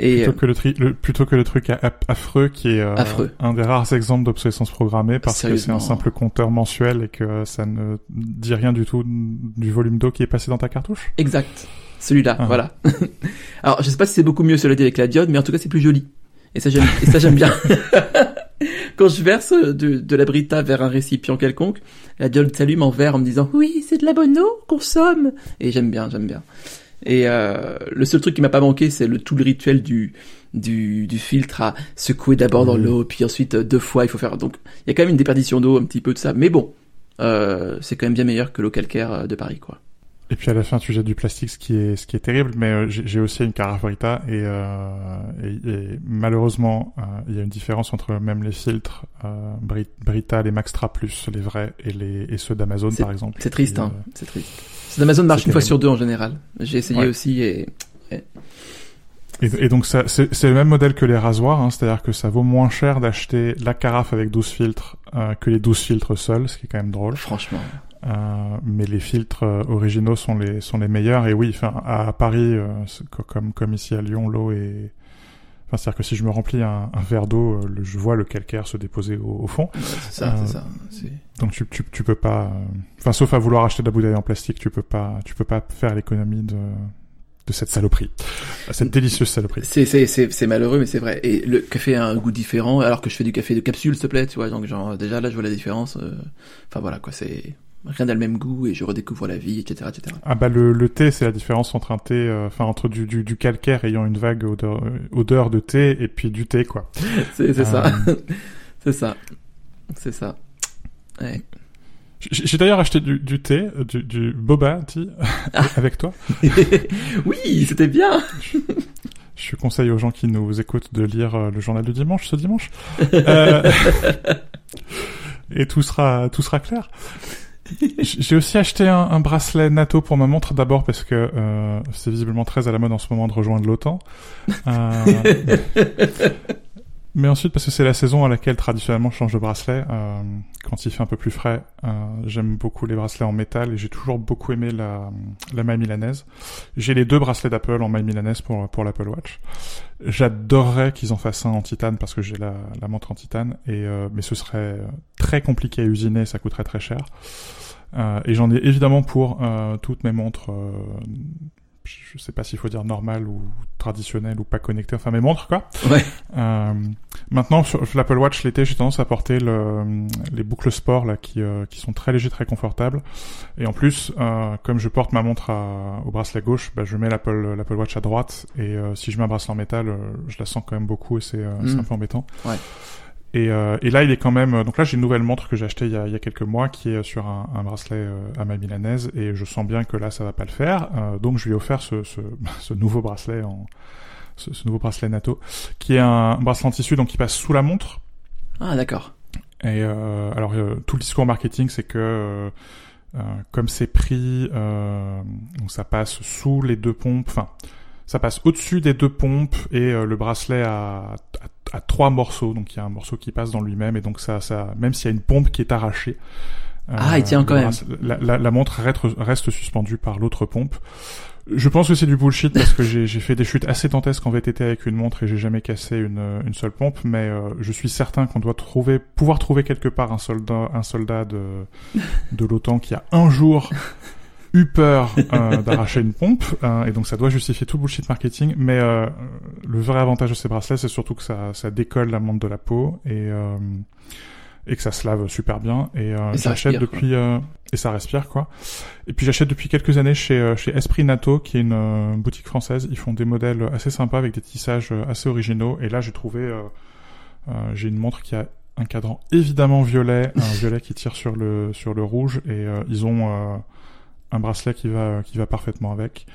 Et Plutôt que le, tri- le- plutôt que le truc affreux qui est euh, Affreux. un des rares exemples d'obsolescence programmée parce que c'est un simple compteur mensuel et que ça ne dit rien du tout du volume d'eau qui est passé dans ta cartouche. exact, celui-là, Ah. voilà. [LAUGHS] Alors, je sais pas si c'est beaucoup mieux ce LED avec la diode, mais en tout cas, c'est plus joli. Et ça, j'aime, et ça, j'aime bien. [LAUGHS] Quand je verse de, de la Brita vers un récipient quelconque, la diode s'allume en vert en me disant oui, c'est de la bonne eau, consomme. Et j'aime bien, j'aime bien. Et euh, le seul truc qui m'a pas manqué, c'est le tout le rituel du du, du filtre à secouer d'abord dans Oui. l'eau, puis ensuite euh, deux fois il faut faire. Donc il y a quand même une déperdition d'eau, un petit peu de ça. Mais bon, euh, c'est quand même bien meilleur que l'eau calcaire de Paris, quoi. Et puis à la fin, tu jettes du plastique, ce qui est, ce qui est terrible. Mais euh, j'ai aussi une carafe Brita et, euh, et, et malheureusement, euh, il y a une différence entre même les filtres euh, Bri- Brita, les Maxtra Plus, les vrais et les et ceux d'Amazon par exemple. C'est triste, hein. C'est triste. C'est Amazon marche c'est une fois sur deux en général. J'ai essayé Ouais. aussi et Et, et donc c'est c'est le même modèle que les rasoirs, hein, c'est-à-dire que ça vaut moins cher d'acheter la carafe avec 12 filtres euh, que les 12 filtres seuls, ce qui est quand même drôle. franchement. Euh, mais les filtres euh, originaux sont les sont les meilleurs. Et oui, enfin à Paris, euh, comme comme ici à Lyon, l'eau est Enfin, c'est-à-dire que si je me remplis un, un verre d'eau, je vois le calcaire se déposer au, au fond. Ouais, c'est ça, Euh, c'est ça. Donc tu, tu, tu peux pas, enfin sauf à vouloir acheter de la bouteille en plastique, tu peux pas, tu peux pas faire l'économie de de cette saloperie, cette délicieuse saloperie. C'est, c'est, c'est, malheureux, mais c'est vrai. Et le café a un goût différent, alors que je fais du café de capsule, s'il te plaît, tu vois. Donc, genre, déjà, là, je vois la différence. Enfin, voilà, quoi, c'est, rien n'a le même goût, et je redécouvre la vie, etc., etc. Ah bah le, le thé, c'est la différence entre un thé, euh, enfin entre du, du, du calcaire ayant une vague odeur, euh, odeur de thé et puis du thé quoi. [LAUGHS] C'est, c'est ça. Euh, [LAUGHS] c'est ça. C'est ça. Ouais. J'ai d'ailleurs acheté du, du thé, euh, du, du boba tea [LAUGHS] avec toi. oui, c'était bien. Je conseille aux gens qui nous écoutent de lire euh, le journal du dimanche ce dimanche. Euh, et tout sera tout sera clair. J'ai aussi acheté un, un bracelet NATO pour ma montre d'abord parce que euh, c'est visiblement très à la mode en ce moment de rejoindre l'OTAN. Euh, [LAUGHS] mais ensuite parce que c'est la saison à laquelle traditionnellement je change de bracelet. euh, quand il fait un peu plus frais, euh, j'aime beaucoup les bracelets en métal et j'ai toujours beaucoup aimé la, la maille milanaise. J'ai les deux bracelets d'Apple en maille milanaise pour, pour l'Apple Watch. J'adorerais qu'ils en fassent un en titane parce que j'ai la, montre en titane, et, euh, mais ce serait très compliqué à usiner, ça coûterait très cher. Euh, et j'en ai évidemment pour euh, toutes mes montres, euh, je sais pas s'il faut dire normales ou traditionnelles ou pas connectées, enfin mes montres quoi. Ouais. Euh, maintenant sur l'Apple Watch l'été j'ai tendance à porter le, les boucles sport là qui, euh, qui sont très légers, très confortables. Et en plus, euh, comme je porte ma montre à- au bracelet gauche, bah, je mets l'Apple l'Apple Watch à droite et euh, si je mets un bracelet en métal, euh, je la sens quand même beaucoup et c'est euh, Mm. c'est un peu embêtant. Ouais. Et, euh, et là, il est quand même. Donc là, j'ai une nouvelle montre que j'ai achetée il y a, il y a quelques mois, qui est sur un, un bracelet euh, à ma milanaise, et je sens bien que là, ça va pas le faire. Euh, donc, je lui ai offert ce, ce, [LAUGHS] ce nouveau bracelet en ce, ce nouveau bracelet NATO, qui est un bracelet en tissu, donc qui passe sous la montre. Ah, d'accord. Et euh, alors, euh, tout le discours marketing, c'est que euh, euh, comme c'est pris, euh, donc ça passe sous les deux pompes, enfin, ça passe au-dessus des deux pompes et euh, le bracelet a, a, a trois morceaux, donc il y a un morceau qui passe dans lui-même et donc ça, ça, même s'il y a une pompe qui est arrachée. euh, Ah, il tient quand même. La, la, la montre reste, reste suspendue par l'autre pompe. Je pense que c'est du bullshit parce que j'ai j'ai fait des chutes assez dantesques en VTT avec une montre et j'ai jamais cassé une, une seule pompe, mais euh, je suis certain qu'on doit trouver, pouvoir trouver quelque part un soldat, un soldat de, de l'OTAN qui a un jour eu peur euh, d'arracher une pompe, euh, et donc ça doit justifier tout le bullshit marketing. Mais euh, le vrai avantage de ces bracelets, c'est surtout que ça, ça décolle la montre de la peau et euh, et que ça se lave super bien. Et, euh, Et j'achète depuis euh, et ça respire quoi. Et puis j'achète depuis quelques années chez chez Esprit Nato, qui est une boutique française. Ils font des modèles assez sympas avec des tissages assez originaux. Et là, j'ai trouvé, j'ai une montre qui a un cadran évidemment violet, un violet qui tire sur le sur le rouge, et euh, ils ont euh, un bracelet qui va qui va parfaitement avec.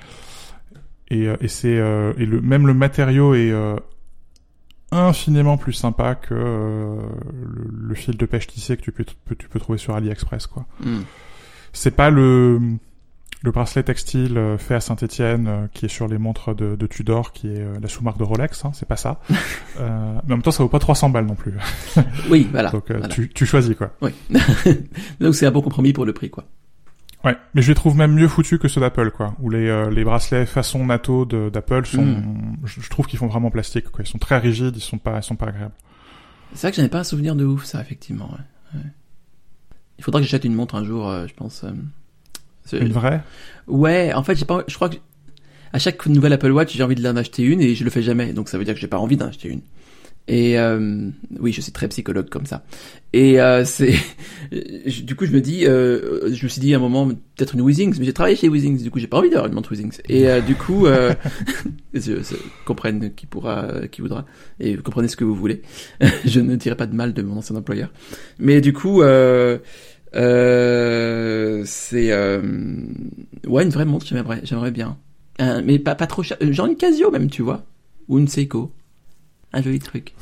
Et, euh, et c'est euh, et le même le matériau est euh, infiniment plus sympa que euh, le, le fil de pêche tissé que tu peux, tu peux trouver sur AliExpress quoi. Hmm. C'est pas le le bracelet textile fait à Saint-Étienne qui est sur les montres de, de Tudor qui est la sous-marque de Rolex, hein, c'est pas ça. [LAUGHS] euh, mais en même temps ça vaut pas 300 balles non plus. Oui, voilà. [LAUGHS] Donc euh, voilà. tu, tu choisis quoi. Oui. [LAUGHS] Donc c'est un bon compromis pour le prix, quoi. Ouais, mais je les trouve même mieux foutus que ceux d'Apple, quoi. Où les, euh, les bracelets façon NATO de- d'Apple sont, Mm. je, je trouve qu'ils font vraiment plastique, quoi. Ils sont très rigides, ils sont pas, ils sont pas agréables. C'est vrai que j'en ai pas un souvenir de ouf, ça, effectivement. ouais. Ouais. Il faudra que j'achète une montre un jour, euh, je pense. euh, Une vraie? Ouais, en fait, j'ai pas, je crois que à chaque nouvelle Apple Watch, j'ai envie d'en acheter une et je le fais jamais. Donc ça veut dire que j'ai pas envie d'en acheter une. Et euh, oui, je suis très psychologue comme ça. Et euh, c'est, [LAUGHS] du coup, je me dis, euh, je me suis dit à un moment peut-être une Weezings, mais j'ai travaillé chez Weezings, du coup, j'ai pas envie d'avoir une montre Weezings. Et euh, du coup, euh, [LAUGHS] je, comprenne qui pourra, qui voudra, et comprenez ce que vous voulez. [LAUGHS] je ne dirai pas de mal de mon ancien employeur. Mais du coup, euh, c'est ouais une vraie montre, j'aimerais, j'aimerais bien. Mais pas pas trop cher, genre une Casio même, tu vois, ou une Seiko, un joli truc.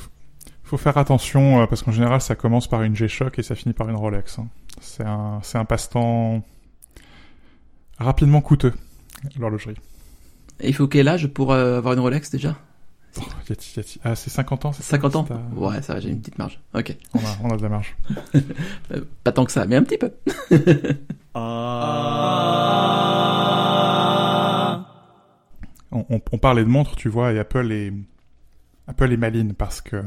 Faut faire attention, euh, parce qu'en général, ça commence par une G-Shock et ça finit par une Rolex. hein. C'est un, c'est un passe-temps rapidement coûteux, l'horlogerie. Et il faut quel âge pour euh, avoir une Rolex déjà? Oh, y a-t-il- y a-t-il- Ah, c'est 50 ans, c'est ça? 50 ans? C'est à- Ouais, ça va, j'ai une petite marge. Ok. on, a, on a de la marge. [LAUGHS] Euh, pas tant que ça, mais un petit peu. On, on, on parlait de montres, tu vois, et Apple est, Apple est maline parce que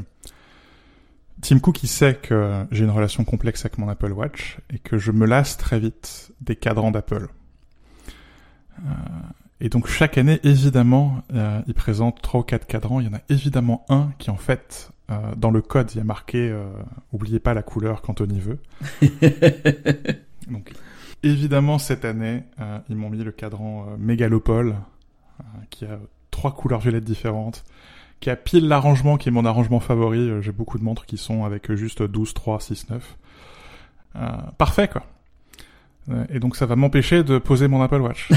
Tim Cook, il sait que j'ai une relation complexe avec mon Apple Watch et que je me lasse très vite des cadrans d'Apple. Euh, et donc chaque année, évidemment, euh, il présente trois ou quatre cadrans. Il y en a évidemment un qui, en fait, euh, dans le code, il y a marqué "Oubliez pas la couleur quand on y veut". [LAUGHS] donc évidemment, cette année, ils m'ont mis le cadran Mégalopole, qui a trois couleurs violettes différentes, qui a pile l'arrangement qui est mon arrangement favori. Euh, J'ai beaucoup de montres qui sont avec juste 12, 3, 6, 9. Euh, parfait, quoi. Euh, Et donc ça va m'empêcher de poser mon Apple Watch.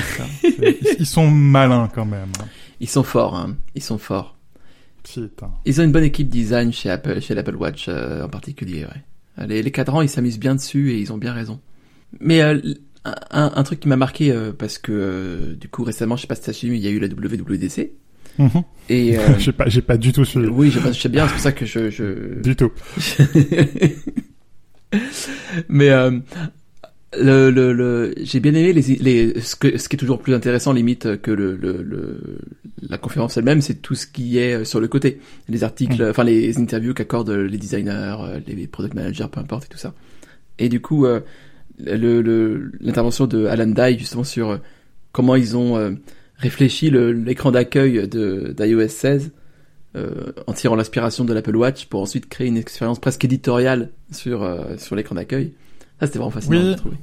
[LAUGHS] Ils sont malins quand même. Ils sont forts, hein. Ils sont forts. Putain. Ils ont une bonne équipe design chez Apple, chez l'Apple Watch euh, en particulier, ouais. Les, les cadrans, ils s'amusent bien dessus et ils ont bien raison. Mais euh, un, un truc qui m'a marqué euh, parce que euh, du coup récemment, je sais pas si t'as suivi, il y a eu la WWDC Et [LAUGHS] euh, j'ai pas, j'ai pas du tout suivi. oui, je, sais bien, c'est pour ça que je, je... [LAUGHS] Du tout. [LAUGHS] Mais euh, le, le, le j'ai bien aimé les, les ce, que, ce qui est toujours plus intéressant limite que le, le, la conférence elle-même, c'est tout ce qui est euh, sur le côté, les articles, Mm. enfin les interviews qu'accordent les designers, les product managers, peu importe et tout ça. Et du coup, euh, l'intervention de Alan Dye justement sur comment ils ont réfléchi le- l'écran d'accueil de d'iOS 16 euh, en tirant l'inspiration de l'Apple Watch pour ensuite créer une expérience presque éditoriale sur euh, sur l'écran d'accueil. Ça c'était vraiment fascinant. Oui. trouvé.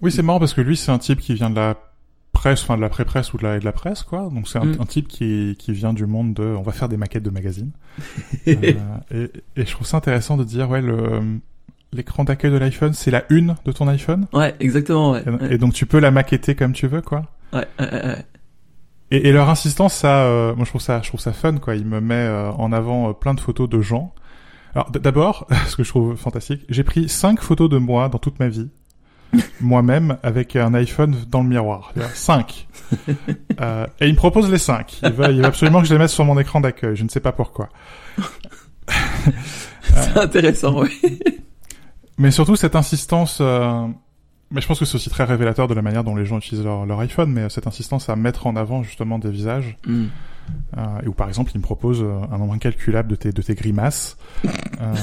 Oui, c'est marrant parce que lui, c'est un type qui vient de la presse, enfin de la pré-presse ou de la, de la presse, quoi. Donc c'est un, Mm. un type qui, qui vient du monde de, on va faire des maquettes de magazines. [LAUGHS] Euh, et, et je trouve ça intéressant de dire, ouais, l'écran d'accueil de l'iPhone, c'est la une de ton iPhone? Ouais, exactement. Ouais. Et, Ouais, et donc tu peux la maqueter comme tu veux, quoi. ouais, ouais, ouais. Et, et leur insistance, ça, euh, moi je trouve ça, je trouve ça fun, quoi. Il me met euh, en avant euh, plein de photos de gens. Alors d'abord, [LAUGHS] ce que je trouve fantastique, j'ai pris cinq photos de moi dans toute ma vie, [LAUGHS] moi-même avec un iPhone dans le miroir. C'est-à-dire Cinq. [LAUGHS] Euh, et il me propose les cinq. Il veut, il veut absolument que je les mette sur mon écran d'accueil. Je ne sais pas pourquoi. C'est intéressant. Ouais. Mais surtout cette insistance. Mais je pense que c'est aussi très révélateur de la manière dont les gens utilisent leur, leur iPhone, mais euh, cette insistance à mettre en avant justement des visages. Mm. Euh, et où par exemple il me propose euh, un nombre incalculable de tes, de tes grimaces. [LAUGHS] Euh,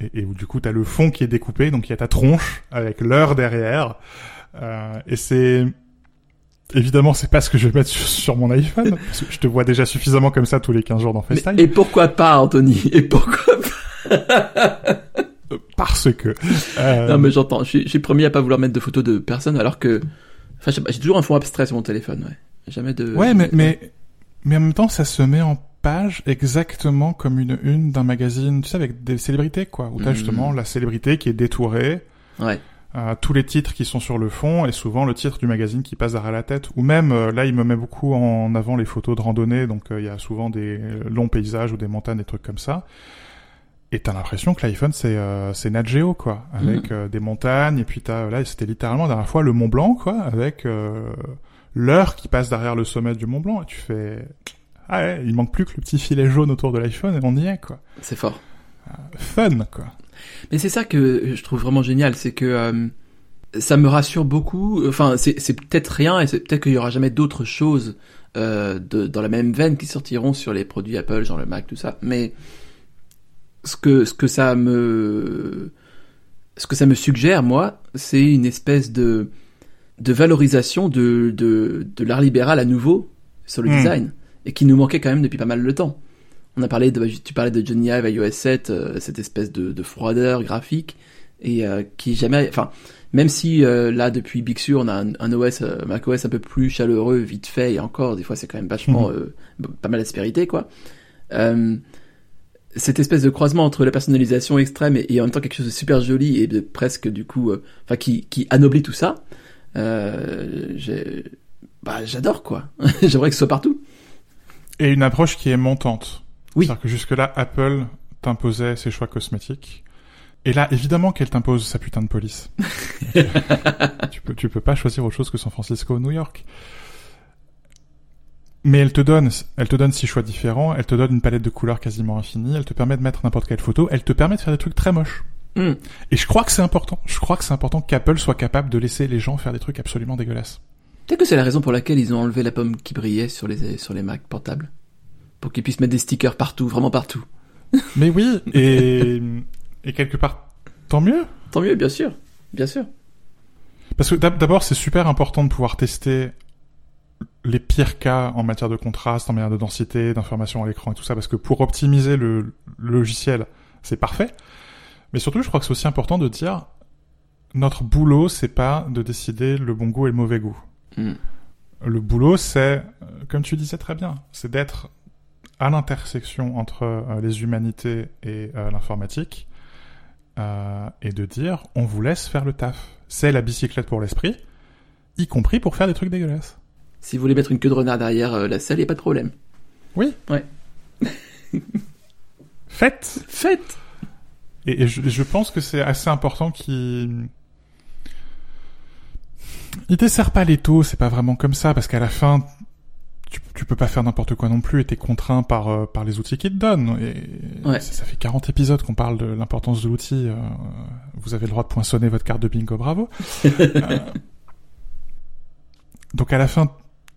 et, et où du coup tu as le fond qui est découpé, donc il y a ta tronche avec l'heure derrière. Euh, et c'est... Évidemment, c'est pas ce que je vais mettre sur, sur mon iPhone, [LAUGHS] parce que je te vois déjà suffisamment comme ça tous les 15 jours dans Mais- FaceTime. et pourquoi pas, Anthony? Et pourquoi pas? [LAUGHS] Parce que... euh, Non, mais j'entends. Je suis, je suis premier à pas vouloir mettre de photos de personnes, alors que, enfin, j'ai toujours un fond abstrait sur mon téléphone. Ouais. Jamais de. Ouais, mais, mais, mais en même temps, ça se met en page exactement comme une une d'un magazine, tu sais, avec des célébrités, quoi. Où t'as Mhm. justement la célébrité qui est détourée, Ouais. euh, tous les titres qui sont sur le fond, et souvent le titre du magazine qui passe derrière la tête. Ou même, euh, là, il me met beaucoup en avant les photos de randonnée, donc euh, il y a souvent des longs paysages ou des montagnes, des trucs comme ça. Et t'as l'impression que l'iPhone, c'est euh, c'est Nat Geo, quoi. Avec euh, des montagnes, et puis t'as, là, c'était littéralement la dernière fois le Mont Blanc, quoi, avec euh, l'heure qui passe derrière le sommet du Mont Blanc, et tu fais... Ah ouais, il manque plus que le petit filet jaune autour de l'iPhone, et on y est, quoi. C'est fort. Fun, quoi. Mais c'est ça que je trouve vraiment génial, c'est que euh, ça me rassure beaucoup. Enfin, c'est c'est peut-être rien et c'est peut-être qu'il y aura jamais d'autres choses euh, de, dans la même veine qui sortiront sur les produits Apple, genre le Mac, tout ça. Mais ce que ce que ça me ce que ça me suggère, moi, c'est une espèce de de valorisation de de, de l'art libéral à nouveau sur le Hmm. design et qui nous manquait quand même depuis pas mal de temps. On a parlé de, tu parlais de Johnny Ive iOS 7, euh, cette espèce de, de froideur graphique et euh, qui jamais, enfin, même si euh, là depuis Big Sur on a un, un OS, macOS un peu plus chaleureux, vite fait et encore des fois c'est quand même vachement b- pas mal d'aspérité quoi. Euh, cette espèce de croisement entre la personnalisation extrême et, et en même temps quelque chose de super joli et de presque du coup, euh, enfin qui, qui anoblit tout ça. Euh, bah j'adore quoi. [LAUGHS] J'aimerais que ce soit partout. Et une approche qui est montante. Oui. C'est-à-dire que jusque-là, Apple t'imposait ses choix cosmétiques. Et là, évidemment qu'elle t'impose sa putain de police. [LAUGHS] tu peux, tu peux pas choisir autre chose que San Francisco ou New York. Mais elle te donne, elle te donne six choix différents, elle te donne une palette de couleurs quasiment infinie, elle te permet de mettre n'importe quelle photo, elle te permet de faire des trucs très moches. Hmm. Et je crois que c'est important. Je crois que c'est important qu'Apple soit capable de laisser les gens faire des trucs absolument dégueulasses. Peut-être que c'est la raison pour laquelle ils ont enlevé la pomme qui brillait sur les sur les Mac portables. pour qu'ils puissent mettre des stickers partout, vraiment partout. [LAUGHS] Mais oui, et, et quelque part, tant mieux. Tant mieux, bien sûr, bien sûr. Parce que d'abord, c'est super important de pouvoir tester les pires cas en matière de contraste, en matière de densité, d'information à l'écran et tout ça, parce que pour optimiser le, logiciel, c'est parfait. Mais surtout, je crois que c'est aussi important de dire, notre boulot, c'est pas de décider le bon goût et le mauvais goût. Hmm. Le boulot, c'est, euh, comme tu disais très bien, c'est d'être à l'intersection entre euh, les humanités et euh, l'informatique, et de dire, on vous laisse faire le taf. C'est la bicyclette pour l'esprit, y compris pour faire des trucs dégueulasses. Si vous voulez mettre une queue de renard derrière euh, la selle, il n'y a pas de problème. Oui. Ouais. [LAUGHS] Faites. Faites. Et, je, pense que c'est assez important qu'il... Il dessert pas les taux, c'est pas vraiment comme ça, parce qu'à la fin, tu, tu peux pas faire n'importe quoi non plus, et t'es contraint par, euh, par les outils qu'il te donnent. Et ouais. ça, fait 40 épisodes qu'on parle de l'importance de l'outil. Euh, vous avez le droit de poinçonner votre carte de bingo, bravo. [LAUGHS] donc à la fin,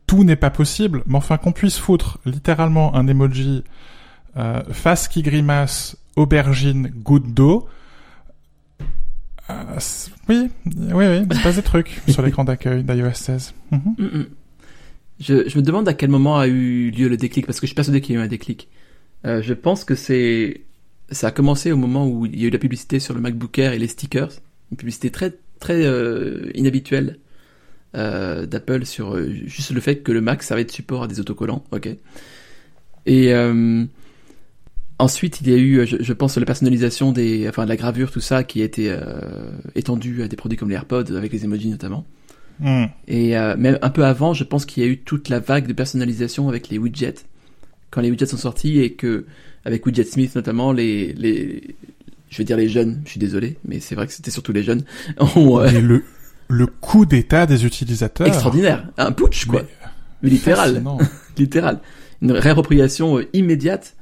tout n'est pas possible, mais enfin qu'on puisse foutre littéralement un emoji euh, face qui grimace, aubergine, goutte d'eau. Euh, oui, oui, oui, il se passe des trucs [LAUGHS] sur l'écran d'accueil d'iOS 16. Mhm. Mm, mm. je, je, me demande à quel moment a eu lieu le déclic, parce que je suis persuadé qu'il y a eu un déclic. Euh, je pense que c'est, ça a commencé au moment où il y a eu la publicité sur le MacBook Air et les stickers, une publicité très très inhabituelle euh, d'Apple sur euh, juste le fait que le Mac servait de support à des autocollants, ok. Et euh, ensuite, il y a eu, je, pense, la personnalisation des, enfin, de la gravure, tout ça, qui a été étendue à des produits comme les AirPods, avec les emojis notamment. Hmm. Et même un peu avant, je pense qu'il y a eu toute la vague de personnalisation avec les widgets. Quand les widgets sont sortis et que, avec Widget Smith notamment, les, les, je vais dire les jeunes, je suis désolé, mais c'est vrai que c'était surtout les jeunes. [LAUGHS] ont, le, le coup d'état des utilisateurs. Extraordinaire. Un putsch, quoi. Mais, littéral. [LAUGHS] littéral. Une réappropriation euh, immédiate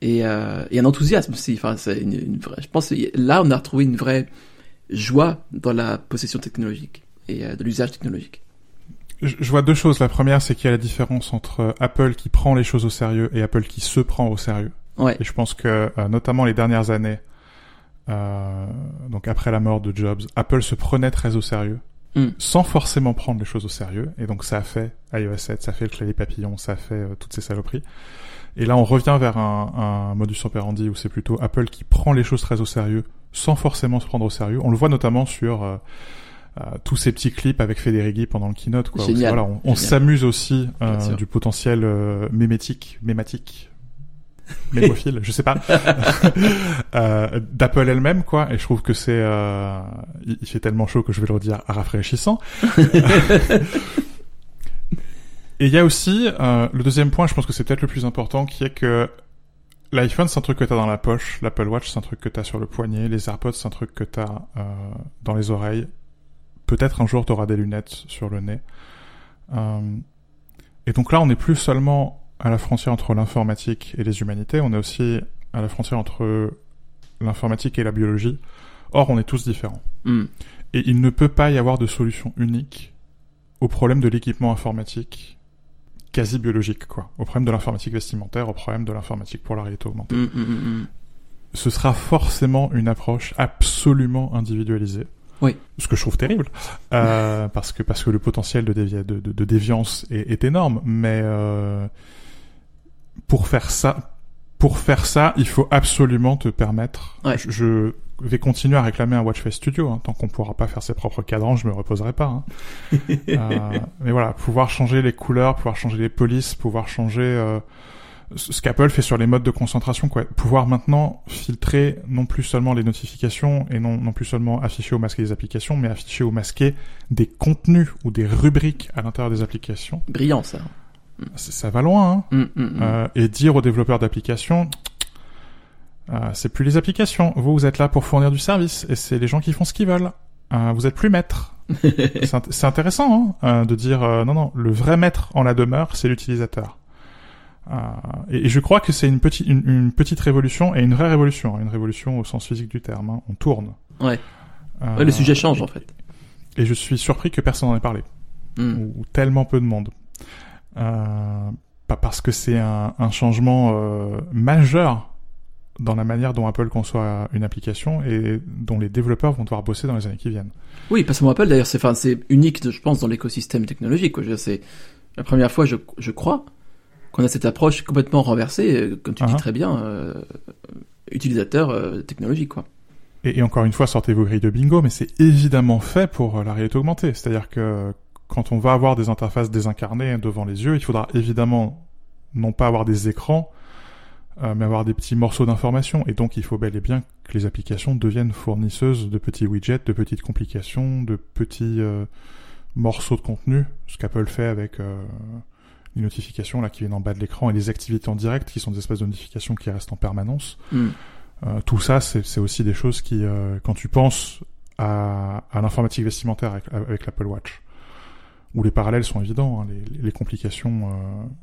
et, euh, et un enthousiasme aussi. Enfin, c'est une, une vraie, je pense que là, on a retrouvé une vraie joie dans la possession technologique et euh, de l'usage technologique. Je, je vois deux choses. La première, c'est qu'il y a la différence entre Apple qui prend les choses au sérieux et Apple qui se prend au sérieux. Ouais. Et je pense que, notamment les dernières années, euh, donc après la mort de Jobs, Apple se prenait très au sérieux. Mm. sans forcément prendre les choses au sérieux. Et donc ça a fait iOS 7, ça a fait le clavier papillon, ça a fait euh, toutes ces saloperies. Et là, on revient vers un, un modus operandi où c'est plutôt Apple qui prend les choses très au sérieux, sans forcément se prendre au sérieux. On le voit notamment sur euh, euh, tous ces petits clips avec Federighi pendant le keynote. Quoi, voilà, on, s'amuse aussi du potentiel mémétique, mématique [LAUGHS] mémophile, je sais pas, [LAUGHS] euh, d'Apple elle-même, quoi. Et je trouve que c'est, euh, il, fait tellement chaud que je vais le redire, rafraîchissant. [LAUGHS] Et il y a aussi euh, le deuxième point, je pense que c'est peut-être le plus important, qui est que l'iPhone c'est un truc que t'as dans la poche, l'Apple Watch c'est un truc que t'as sur le poignet, les AirPods c'est un truc que t'as euh, dans les oreilles. Peut-être un jour t'auras des lunettes sur le nez. Euh, et donc là, on n'est plus seulement à la frontière entre l'informatique et les humanités, on est aussi à la frontière entre l'informatique et la biologie. Or, on est tous différents. Hmm. Et il ne peut pas y avoir de solution unique au problème de l'équipement informatique quasi biologique, quoi. Au problème de l'informatique vestimentaire, au problème de l'informatique pour la réalité augmentée. Hmm, hmm, Ce sera forcément une approche absolument individualisée. Oui. Ce que je trouve terrible, euh, [LAUGHS] parce que parce que le potentiel de, de, de, déviance est, est, énorme, mais euh, pour faire ça, pour faire ça, il faut absolument te permettre. Je, vais continuer à réclamer un Watch Face Studio hein. tant qu'on pourra pas faire ses propres cadrans, je me reposerai pas. Hein. [LAUGHS] euh, mais voilà, pouvoir changer les couleurs, pouvoir changer les polices, pouvoir changer euh, ce qu'Apple fait sur les modes de concentration, quoi. Pouvoir maintenant filtrer non plus seulement les notifications et non, non plus seulement afficher ou masquer des applications, mais afficher ou masquer des contenus ou des rubriques à l'intérieur des applications. Brillant ça ça va loin. Hein. Mm, mm, mm. Euh, et dire aux développeurs d'applications, euh, c'est plus les applications. Vous, vous êtes là pour fournir du service, et c'est les gens qui font ce qu'ils veulent. Euh, vous êtes plus maître. [LAUGHS] c'est intéressant hein, de dire non, non, le vrai maître en la demeure, c'est l'utilisateur. Et, je crois que c'est une petite, une, petite révolution et une vraie révolution, hein, une révolution au sens physique du terme. Hein. On tourne. Ouais. le sujet change en fait. Et je suis surpris que personne n'en ait parlé. Ou, ou tellement peu de monde. Euh, pas parce que c'est un, un changement euh, majeur dans la manière dont Apple conçoit une application et dont les développeurs vont devoir bosser dans les années qui viennent. Oui, pas seulement Apple d'ailleurs, c'est enfin c'est unique, je pense, dans l'écosystème technologique. C'est la première fois, je, je crois, qu'on a cette approche complètement renversée, euh, comme tu dis Uh-huh. très bien, euh, utilisateur euh, technologique, quoi. Et, et encore une fois, sortez vos grilles de bingo, mais c'est évidemment fait pour la réalité augmentée. C'est-à-dire que quand on va avoir des interfaces désincarnées devant les yeux, il faudra évidemment non pas avoir des écrans, euh, mais avoir des petits morceaux d'information. Et donc, il faut bel et bien que les applications deviennent fournisseuses de petits widgets, de petites complications, de petits euh, morceaux de contenu, ce qu'Apple fait avec euh, les notifications là qui viennent en bas de l'écran et les activités en direct qui sont des espèces de notifications qui restent en permanence. Euh, tout ça, c'est aussi des choses qui, quand tu penses à, à l'informatique vestimentaire avec, avec l'Apple Watch, où les parallèles sont évidents, hein, les, les complications euh,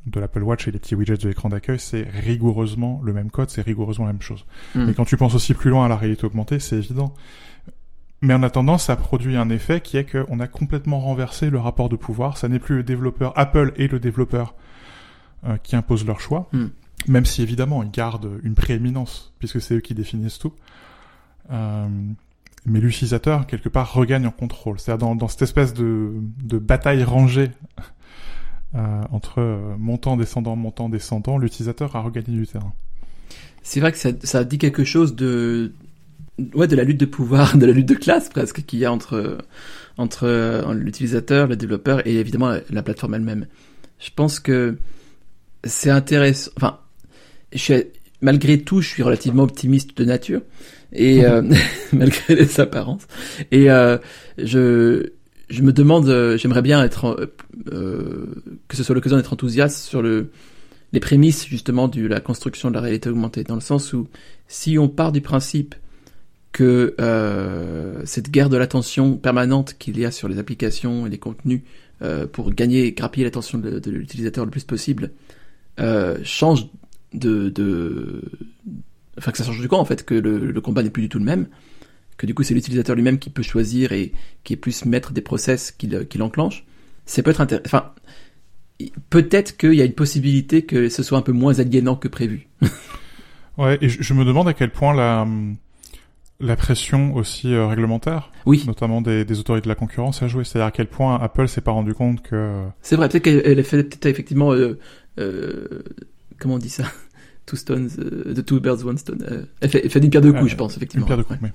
de l'Apple Watch et les petits widgets de l'écran d'accueil, c'est rigoureusement le même code, c'est rigoureusement la même chose. Hmm. Mais quand tu penses aussi plus loin à la réalité augmentée, c'est évident. Mais en attendant, ça produit un effet qui est qu'on a complètement renversé le rapport de pouvoir. Ça n'est plus le développeur Apple et le développeur euh, qui imposent leur choix, Hmm. même si évidemment ils gardent une prééminence puisque c'est eux qui définissent tout. Euh, mais l'utilisateur quelque part regagne en contrôle. C'est-à-dire dans, dans cette espèce de, de bataille rangée euh, entre euh, montant descendant montant descendant, l'utilisateur a regagné du terrain. C'est vrai que ça, ça dit quelque chose de ouais de la lutte de pouvoir, [LAUGHS] de la lutte de classe presque qu'il y a entre entre euh, l'utilisateur, le développeur et évidemment la, la plateforme elle-même. Je pense que c'est intéressant. Enfin, je suis, malgré tout, je suis relativement optimiste de nature et euh, [LAUGHS] malgré les apparences. Et euh, je je me demande, euh, j'aimerais bien être que ce soit l'occasion d'être enthousiaste sur le les prémices justement de la construction de la réalité augmentée, dans le sens où si on part du principe que cette guerre de l'attention permanente qu'il y a sur les applications et les contenus pour gagner et grappiller l'attention de, l'utilisateur le plus possible change de, de... Enfin que ça change du coup en fait, que le, le combat n'est plus du tout le même, que du coup c'est l'utilisateur lui-même qui peut choisir et qui est plus maître des process qu'il qu'il enclenche. C'est peut être intéressant. Enfin, peut-être qu'il y a une possibilité que ce soit un peu moins aliénant que prévu. [LAUGHS] Ouais, et je, je me demande à quel point la, la pression aussi euh, réglementaire, Oui, notamment des, des autorités de la concurrence, a joué. C'est-à-dire à quel point Apple s'est pas rendu compte que... c'est vrai. Peut-être qu'elle elle a fait peut-être effectivement, euh, euh, comment on dit ça, two stones, euh, the two birds one stone. euh, elle fait, elle fait une pierre deux coups, je pense Une effectivement. pierre de Ouais. coups, mais...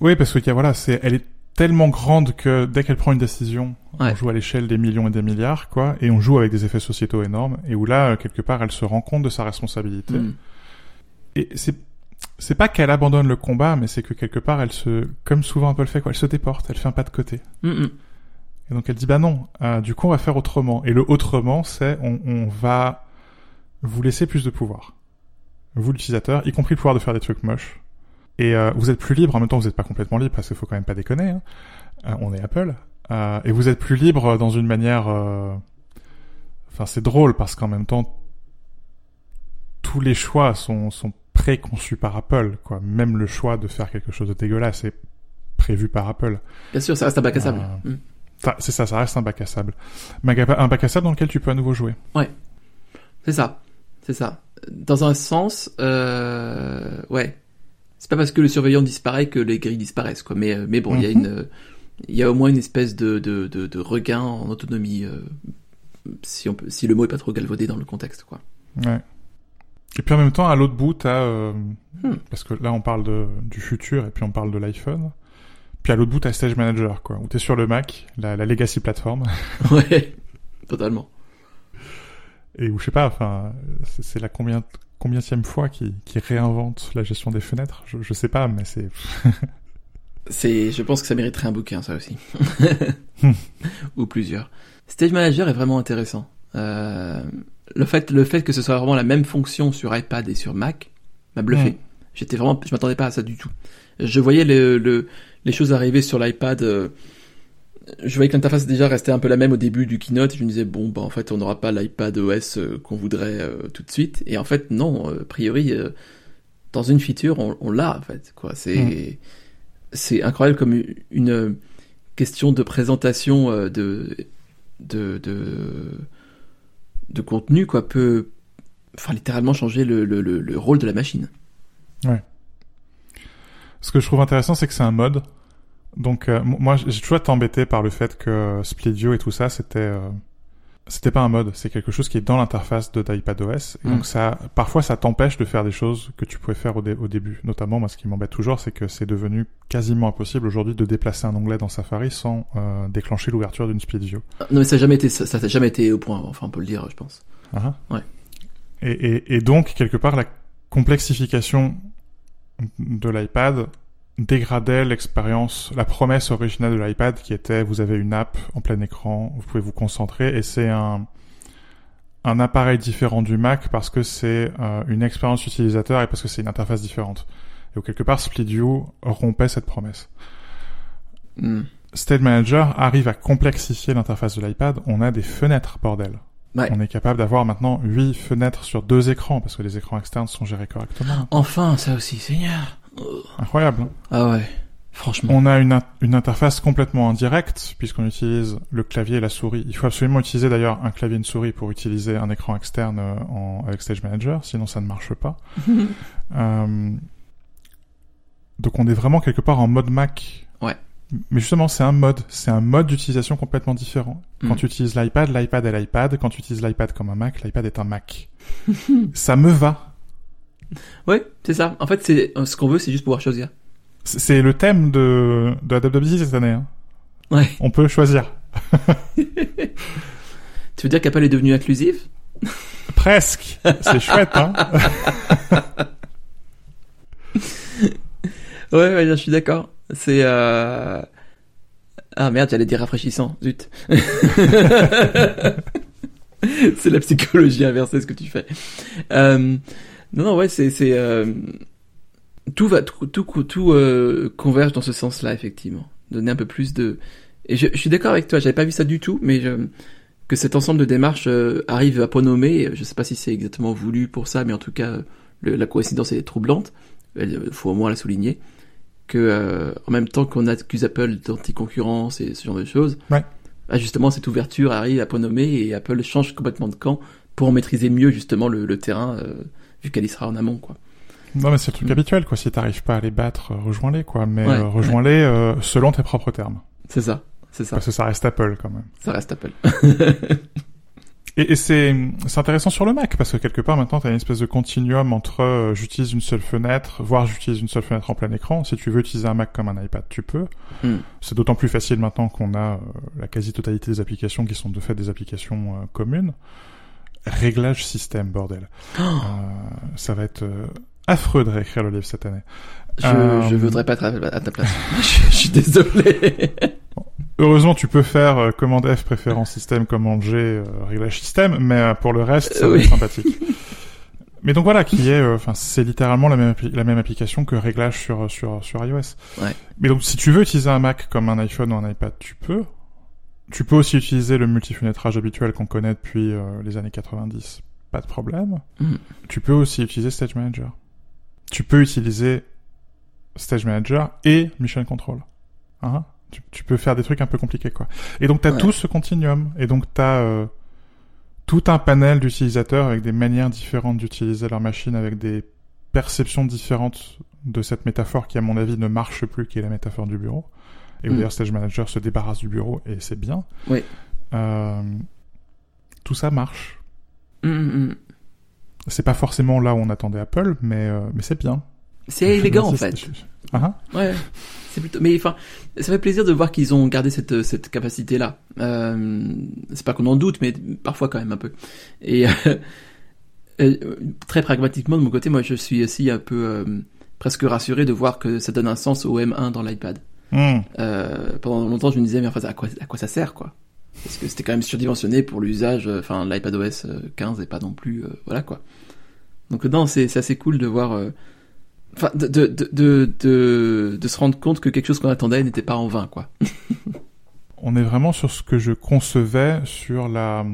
Oui, parce que voilà, c'est, elle est tellement grande que dès qu'elle prend une décision, Ouais. on joue à l'échelle des millions et des milliards, quoi, et on joue avec des effets sociétaux énormes, et où là, euh, quelque part, elle se rend compte de sa responsabilité. Mm. Et c'est c'est pas qu'elle abandonne le combat, mais c'est que quelque part, elle se, comme souvent Apple fait, quoi, elle se déporte, elle fait un pas de côté. Mm, mm. Et donc elle dit bah non, euh, du coup on va faire autrement. Et le autrement, c'est on, on va vous laisser plus de pouvoir, vous l'utilisateur, y compris le pouvoir de faire des trucs moches. Et euh, vous êtes plus libre, en même temps vous n'êtes pas complètement libre parce qu'il faut quand même pas déconner. Hein. Euh, on est Apple, Euh, et vous êtes plus libre dans une manière. Enfin c'est drôle parce qu'en même temps tous les choix sont sont préconçus par Apple, quoi. Même le choix de faire quelque chose de dégueulasse est prévu par Apple. Bien sûr, ça reste un bac à sable. Mm. C'est ça, ça reste un bac à sable. Un bac à sable dans lequel tu peux à nouveau jouer. C'est ça, c'est ça. Dans un sens, euh, ouais. C'est pas parce que le surveillant disparaît que les grilles disparaissent, quoi. Mais, euh, mais bon, il y a Mhm. une, il y a au moins une espèce de, de, de, de regain en autonomie, euh, si on peut, si le mot est pas trop galvaudé dans le contexte, quoi. Ouais. Et puis en même temps, à l'autre bout, t'as... Euh, Hmm. Parce que là, on parle de, du futur et puis on parle de l'iPhone. Puis à l'autre bout, t'as Stage Manager, quoi. Où t'es sur le Mac, la, la legacy platform. [LAUGHS] ouais, totalement. Et où, je sais pas, enfin, c'est la combien, combienième fois qui, qui réinvente la gestion des fenêtres. Je, je sais pas, mais c'est... [LAUGHS] C'est, je pense que ça mériterait un bouquin, ça aussi. [LAUGHS] Ou plusieurs. Stage Manager est vraiment intéressant. Euh, le fait, le fait que ce soit vraiment la même fonction sur iPad et sur Mac m'a bluffé. Hmm. J'étais vraiment, je m'attendais pas à ça du tout. Je voyais le, le- les choses arriver sur l'iPad. euh, je voyais que l'interface déjà restait un peu la même au début du keynote. Je me disais bon, bah en fait, on n'aura pas l'iPad OS euh, qu'on voudrait euh, tout de suite. Et en fait, non. euh, a priori, euh, dans une feature, on, on l'a en fait. Quoi, c'est c'est incroyable comme une- une question de présentation de de de de contenu, quoi, peut, enfin, littéralement changer le, le, le, le rôle de la machine. Ce que je trouve intéressant, c'est que c'est un mode. Donc euh, moi, j'ai toujours été embêté par le fait que Splidio et tout ça, c'était euh, c'était pas un mode, c'est quelque chose qui est dans l'interface de d'iPadOS. Et Mm. Donc ça, parfois, ça t'empêche de faire des choses que tu pouvais faire au, dé- au début. Notamment, moi, ce qui m'embête toujours, c'est que c'est devenu quasiment impossible aujourd'hui de déplacer un onglet dans Safari sans euh, déclencher l'ouverture d'une Splidio. Non, mais ça n'a jamais été, ça, ça n'a jamais été au point. Enfin, on peut le dire, je pense. Ah, Ouais. Et, et, et donc, quelque part, la complexification de l'iPad dégradait l'expérience, la promesse originale de l'iPad qui était vous avez une app en plein écran, vous pouvez vous concentrer et c'est un, un appareil différent du Mac parce que c'est euh, une expérience utilisateur et parce que c'est une interface différente. Et donc, quelque part, Splidio rompait cette promesse. Hmm. State Manager arrive à complexifier l'interface de l'iPad. On a des fenêtres, bordel. Ouais. On est capable d'avoir maintenant 8 fenêtres sur deux écrans parce que les écrans externes sont gérés correctement. Enfin, ça aussi, Seigneur. Incroyable. hein. Ah ouais. Franchement. On a une, in- une interface complètement indirecte puisqu'on utilise le clavier et la sourie. Il faut absolument utiliser d'ailleurs un clavier et une souris pour utiliser un écran externe euh, en, avec Stage Manager, sinon ça ne marche pas. [LAUGHS] Euh, donc on est vraiment quelque part en mode Mac. Ouais. Mais justement, c'est un mode, c'est un mode d'utilisation complètement différent. Quand Mm. tu utilises l'iPad, l'iPad est l'iPad. Quand tu utilises l'iPad comme un Mac, l'iPad est un Mac. [LAUGHS] ça me va. Ouais, c'est ça. En fait, c'est euh, ce qu'on veut, c'est juste pouvoir choisir. C'est le thème de, de la WWDC cette année. hein. Ouais. On peut choisir. [LAUGHS] Tu veux dire qu'Apple est devenu inclusif Presque. C'est chouette, hein [LAUGHS] Ouais, ouais, je suis d'accord. C'est euh... ah merde, j'allais dire rafraîchissant. Zut. [LAUGHS] c'est la psychologie inversée ce que tu fais. Euh... Non, non, ouais, c'est c'est euh... tout va tout tout tout euh, converge dans ce sens-là effectivement. Donner un peu plus de et je, je suis d'accord avec toi. J'avais pas vu ça du tout, mais je... que cet ensemble de démarches euh, arrive à point nommé. Je sais pas si c'est exactement voulu pour ça, mais en tout cas, le- la coïncidence est troublante. Il faut au moins la souligner que en même temps qu'on accuse Apple d'anti-concurrence et ce genre de choses, Ouais. bah, justement cette ouverture arrive à point nommé et Apple change complètement de camp pour maîtriser mieux justement le, le terrain vu qu'elle y sera en amont quoi. Non, mais c'est le truc Mm. habituel, quoi. Si t'arrives pas à les battre, euh, rejoins-les, quoi. Mais Ouais, euh, rejoins-les euh, selon tes propres termes. C'est ça, c'est ça, Parce que ça reste Apple, quand même. ça reste Apple. [LAUGHS] Et, et c'est intéressant sur le Mac, parce que quelque part, maintenant, t'as une espèce de continuum entre euh, j'utilise une seule fenêtre, voire j'utilise une seule fenêtre en plein écran. Si tu veux utiliser un Mac comme un iPad, tu peux. Mm. C'est d'autant plus facile maintenant qu'on a la quasi-totalité des applications qui sont de fait des applications communes. Réglage système, bordel. Oh, Euh, ça va être euh, affreux de réécrire le livre cette année. je, Euh, je voudrais pas être à, ta place. [LAUGHS] je, je suis désolé. [LAUGHS] Heureusement, tu peux faire euh, commande F préférence système, commande G euh, réglage système, mais pour le reste, ça va oui. être sympathique. [LAUGHS] mais donc voilà, qui est, enfin, c'est littéralement la même appli- la même application que réglage sur sur sur iOS. Ouais. Mais donc, si tu veux utiliser un Mac comme un iPhone ou un iPad, tu peux. Tu peux aussi utiliser le multifenêtrage habituel qu'on connaît depuis euh, les années 90, pas de problème. Mm. Tu peux aussi utiliser Stage Manager. Tu peux utiliser Stage Manager et Mission Control. Hein? Tu, tu peux faire des trucs un peu compliqués, quoi. Et donc, t'as Ouais. tout ce continuum. Et donc, t'as euh, tout un panel d'utilisateurs avec des manières différentes d'utiliser leur machine, avec des perceptions différentes de cette métaphore qui, à mon avis, ne marche plus, qui est la métaphore du bureau. Et où Mm. d'ailleurs, Stage Manager se débarrasse du bureau, et c'est bien. Oui. Euh, tout ça marche. Mm, mm. C'est pas forcément là où on attendait Apple, mais, euh, mais c'est bien. C'est élégant en fait. Ah, ah. Ouais, c'est plutôt. Mais enfin, ça fait plaisir de voir qu'ils ont gardé cette cette capacité là. Euh, c'est pas qu'on en doute, mais parfois quand même un peu. Et euh, [LAUGHS] euh, très pragmatiquement de mon côté, moi je suis aussi un peu euh, presque rassuré de voir que ça donne un sens au M1 dans l'iPad. Hmm. Euh, pendant longtemps, je me disais mais à quoi à quoi ça sert quoi? Parce que c'était quand même surdimensionné pour l'usage. euh, Enfin, l'iPadOS 15 et pas non plus. euh, voilà quoi. Donc non, c'est assez cool de voir. euh, Enfin, de, de, de, de, de, de se rendre compte que quelque chose qu'on attendait n'était pas en vain, quoi. [LAUGHS] on est vraiment sur ce que je concevais sur la.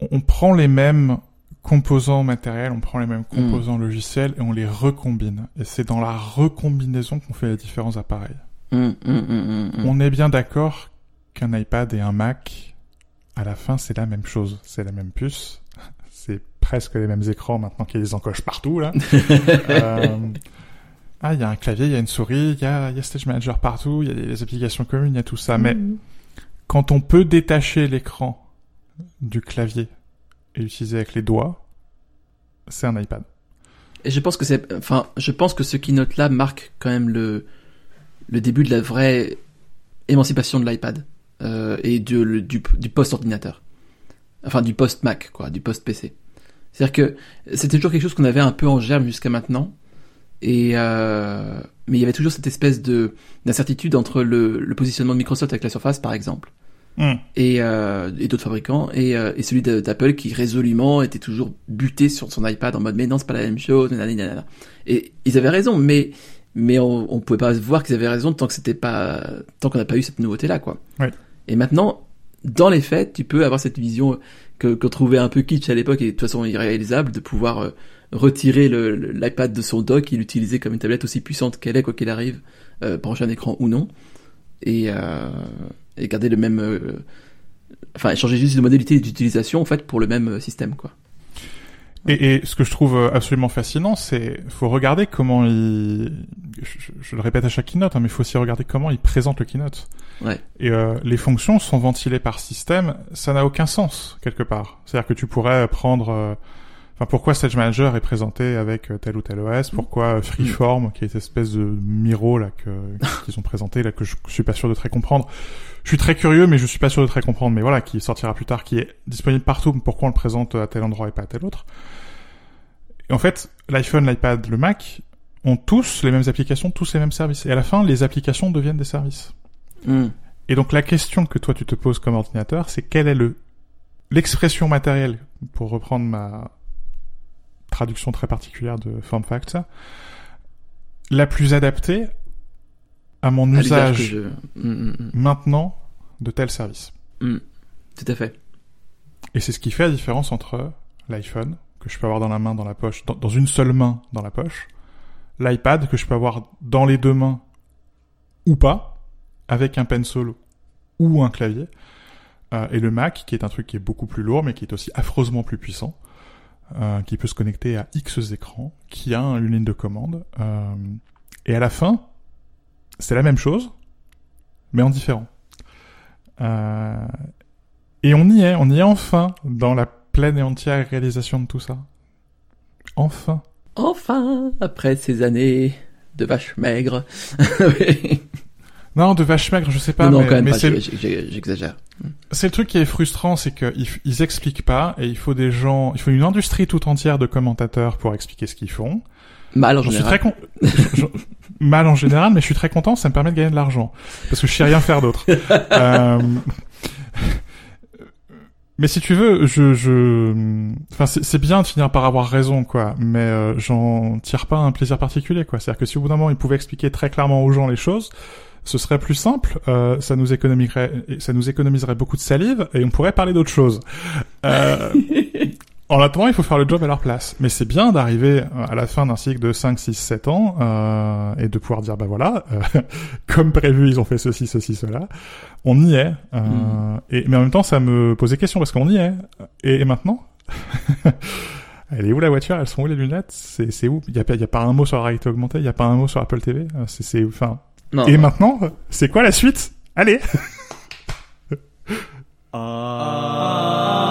On- On prend les mêmes composants matériels, on prend les mêmes composants logiciels et on les recombine. Et c'est dans la recombinaison qu'on fait les différents appareils. Hum, hum, hum. On est bien d'accord qu'un iPad et un Mac à la fin, c'est la même chose. C'est la même puce. [LAUGHS] C'est presque les mêmes écrans maintenant qu'il y a des encoches partout, là. [LAUGHS] euh, ah, il y a un clavier, il y a une souris, il y a, y a Stage Manager partout, il y a des applications communes, il y a tout ça. Mais Mhm. quand on peut détacher l'écran du clavier et l'utiliser avec les doigts, c'est un iPad. Et je pense que c'est, enfin, je pense que ce keynote là marque quand même le, le début de la vraie émancipation de l'iPad euh, et du, le- du, du post-ordinateur. Enfin, du post-Mac, quoi, du post-PC. C'est-à-dire que c'était toujours quelque chose qu'on avait un peu en germe jusqu'à maintenant. Et euh, mais il y avait toujours cette espèce de d'incertitude entre le, le positionnement de Microsoft avec la Surface, par exemple, et, euh, et d'autres fabricants, et, euh, et celui d'Apple qui résolument était toujours buté sur son iPad en mode mais non c'est pas la même chose, nanana. Et ils avaient raison, mais mais on, on pouvait pas voir qu'ils avaient raison tant que c'était pas tant qu'on n'a pas eu cette nouveauté là quoi. Et maintenant, dans les faits, tu peux avoir cette vision que qu'on trouvait un peu kitsch à l'époque et de toute façon irréalisable de pouvoir euh, retirer l'iPad de son dock et l'utiliser comme une tablette aussi puissante qu'elle est quoi qu'il arrive, euh, brancher un écran ou non, et euh, et garder le même, euh, enfin changer juste de modalité d'utilisation en fait pour le même système quoi. Et, et ce que je trouve euh, absolument fascinant, c'est faut regarder comment il, je, je- je le répète à chaque keynote, hein, mais il faut aussi regarder comment il présente le keynote. Ouais. Et euh, les fonctions sont ventilées par système, ça n'a aucun sens quelque part. C'est-à-dire que tu pourrais prendre, euh, enfin pourquoi Stage Manager est présenté avec euh, tel ou tel OS, pourquoi euh, Freeform, qui est cette espèce de Miro là que qu'ils ont présenté là que je suis pas sûr de très comprendre. Je suis très curieux, mais je suis pas sûr de très comprendre. Mais voilà, qui sortira plus tard, qui est disponible partout. Pourquoi on le présente à tel endroit et pas à tel autre? Et en fait, l'iPhone, l'iPad, le Mac ont tous les mêmes applications, tous les mêmes services. Et à la fin, les applications deviennent des services. Hmm. Et donc la question que toi tu te poses comme ordinateur, c'est quelle est le l'expression matérielle, pour reprendre ma traduction très particulière de Form Factor, la plus adaptée à mon À usage je- Hmm, hmm, hmm. maintenant de tel service. Tout à fait. Et c'est ce qui fait la différence entre l'iPhone, que je peux avoir dans la main, dans la poche, dans, dans une seule main, dans la poche, l'iPad, que je peux avoir dans les deux mains, ou pas, avec un pencil ou un clavier, euh, et le Mac, qui est un truc qui est beaucoup plus lourd, mais qui est aussi affreusement plus puissant, euh, qui peut se connecter à X écrans, qui a une ligne de commande, euh, et à la fin, c'est la même chose, mais en différent. Euh, et on y est, on y est enfin dans la pleine et entière réalisation de tout ça. Enfin. Enfin, après ces années de vache maigre. Non, de vache maigre, je sais pas, non, non, mais, quand même mais j'exagère. c'est le truc qui est frustrant, c'est qu'ils ils expliquent pas et il faut des gens, il faut une industrie tout entière de commentateurs pour expliquer ce qu'ils font. Mal en J'en suis très con... [LAUGHS] mal en général, mais je suis très content, ça me permet de gagner de l'argent parce que je sais rien faire d'autre. [LAUGHS] Euh, Mais si tu veux, je, je, enfin, c'est c'est bien de finir par avoir raison, quoi. Mais euh, j'en tire pas un plaisir particulier, quoi. C'est-à-dire que si au bout d'un moment ils pouvaient expliquer très clairement aux gens les choses, ce serait plus simple. euh, ça nous économiserait, ça nous économiserait beaucoup de salive et on pourrait parler d'autre chose. Euh, [LAUGHS] en attendant, il faut faire le job à leur place. Mais c'est bien d'arriver à la fin d'un cycle de 5, 6, 7 ans euh, et de pouvoir dire, bah voilà, euh, [LAUGHS] comme prévu, ils ont fait ceci, ceci, cela. On y est. Euh, Mm. et, mais en même temps, ça me posait question parce qu'on y est. Et, et maintenant [LAUGHS] Elle est où la voiture? Elles sont où les lunettes? C'est c'est où? Il y a, y a pas un mot sur la réalité augmentée? Il y a pas un mot sur Apple TV Euh, C'est c'est enfin. Non. Et maintenant, c'est quoi la suite? Allez Ah.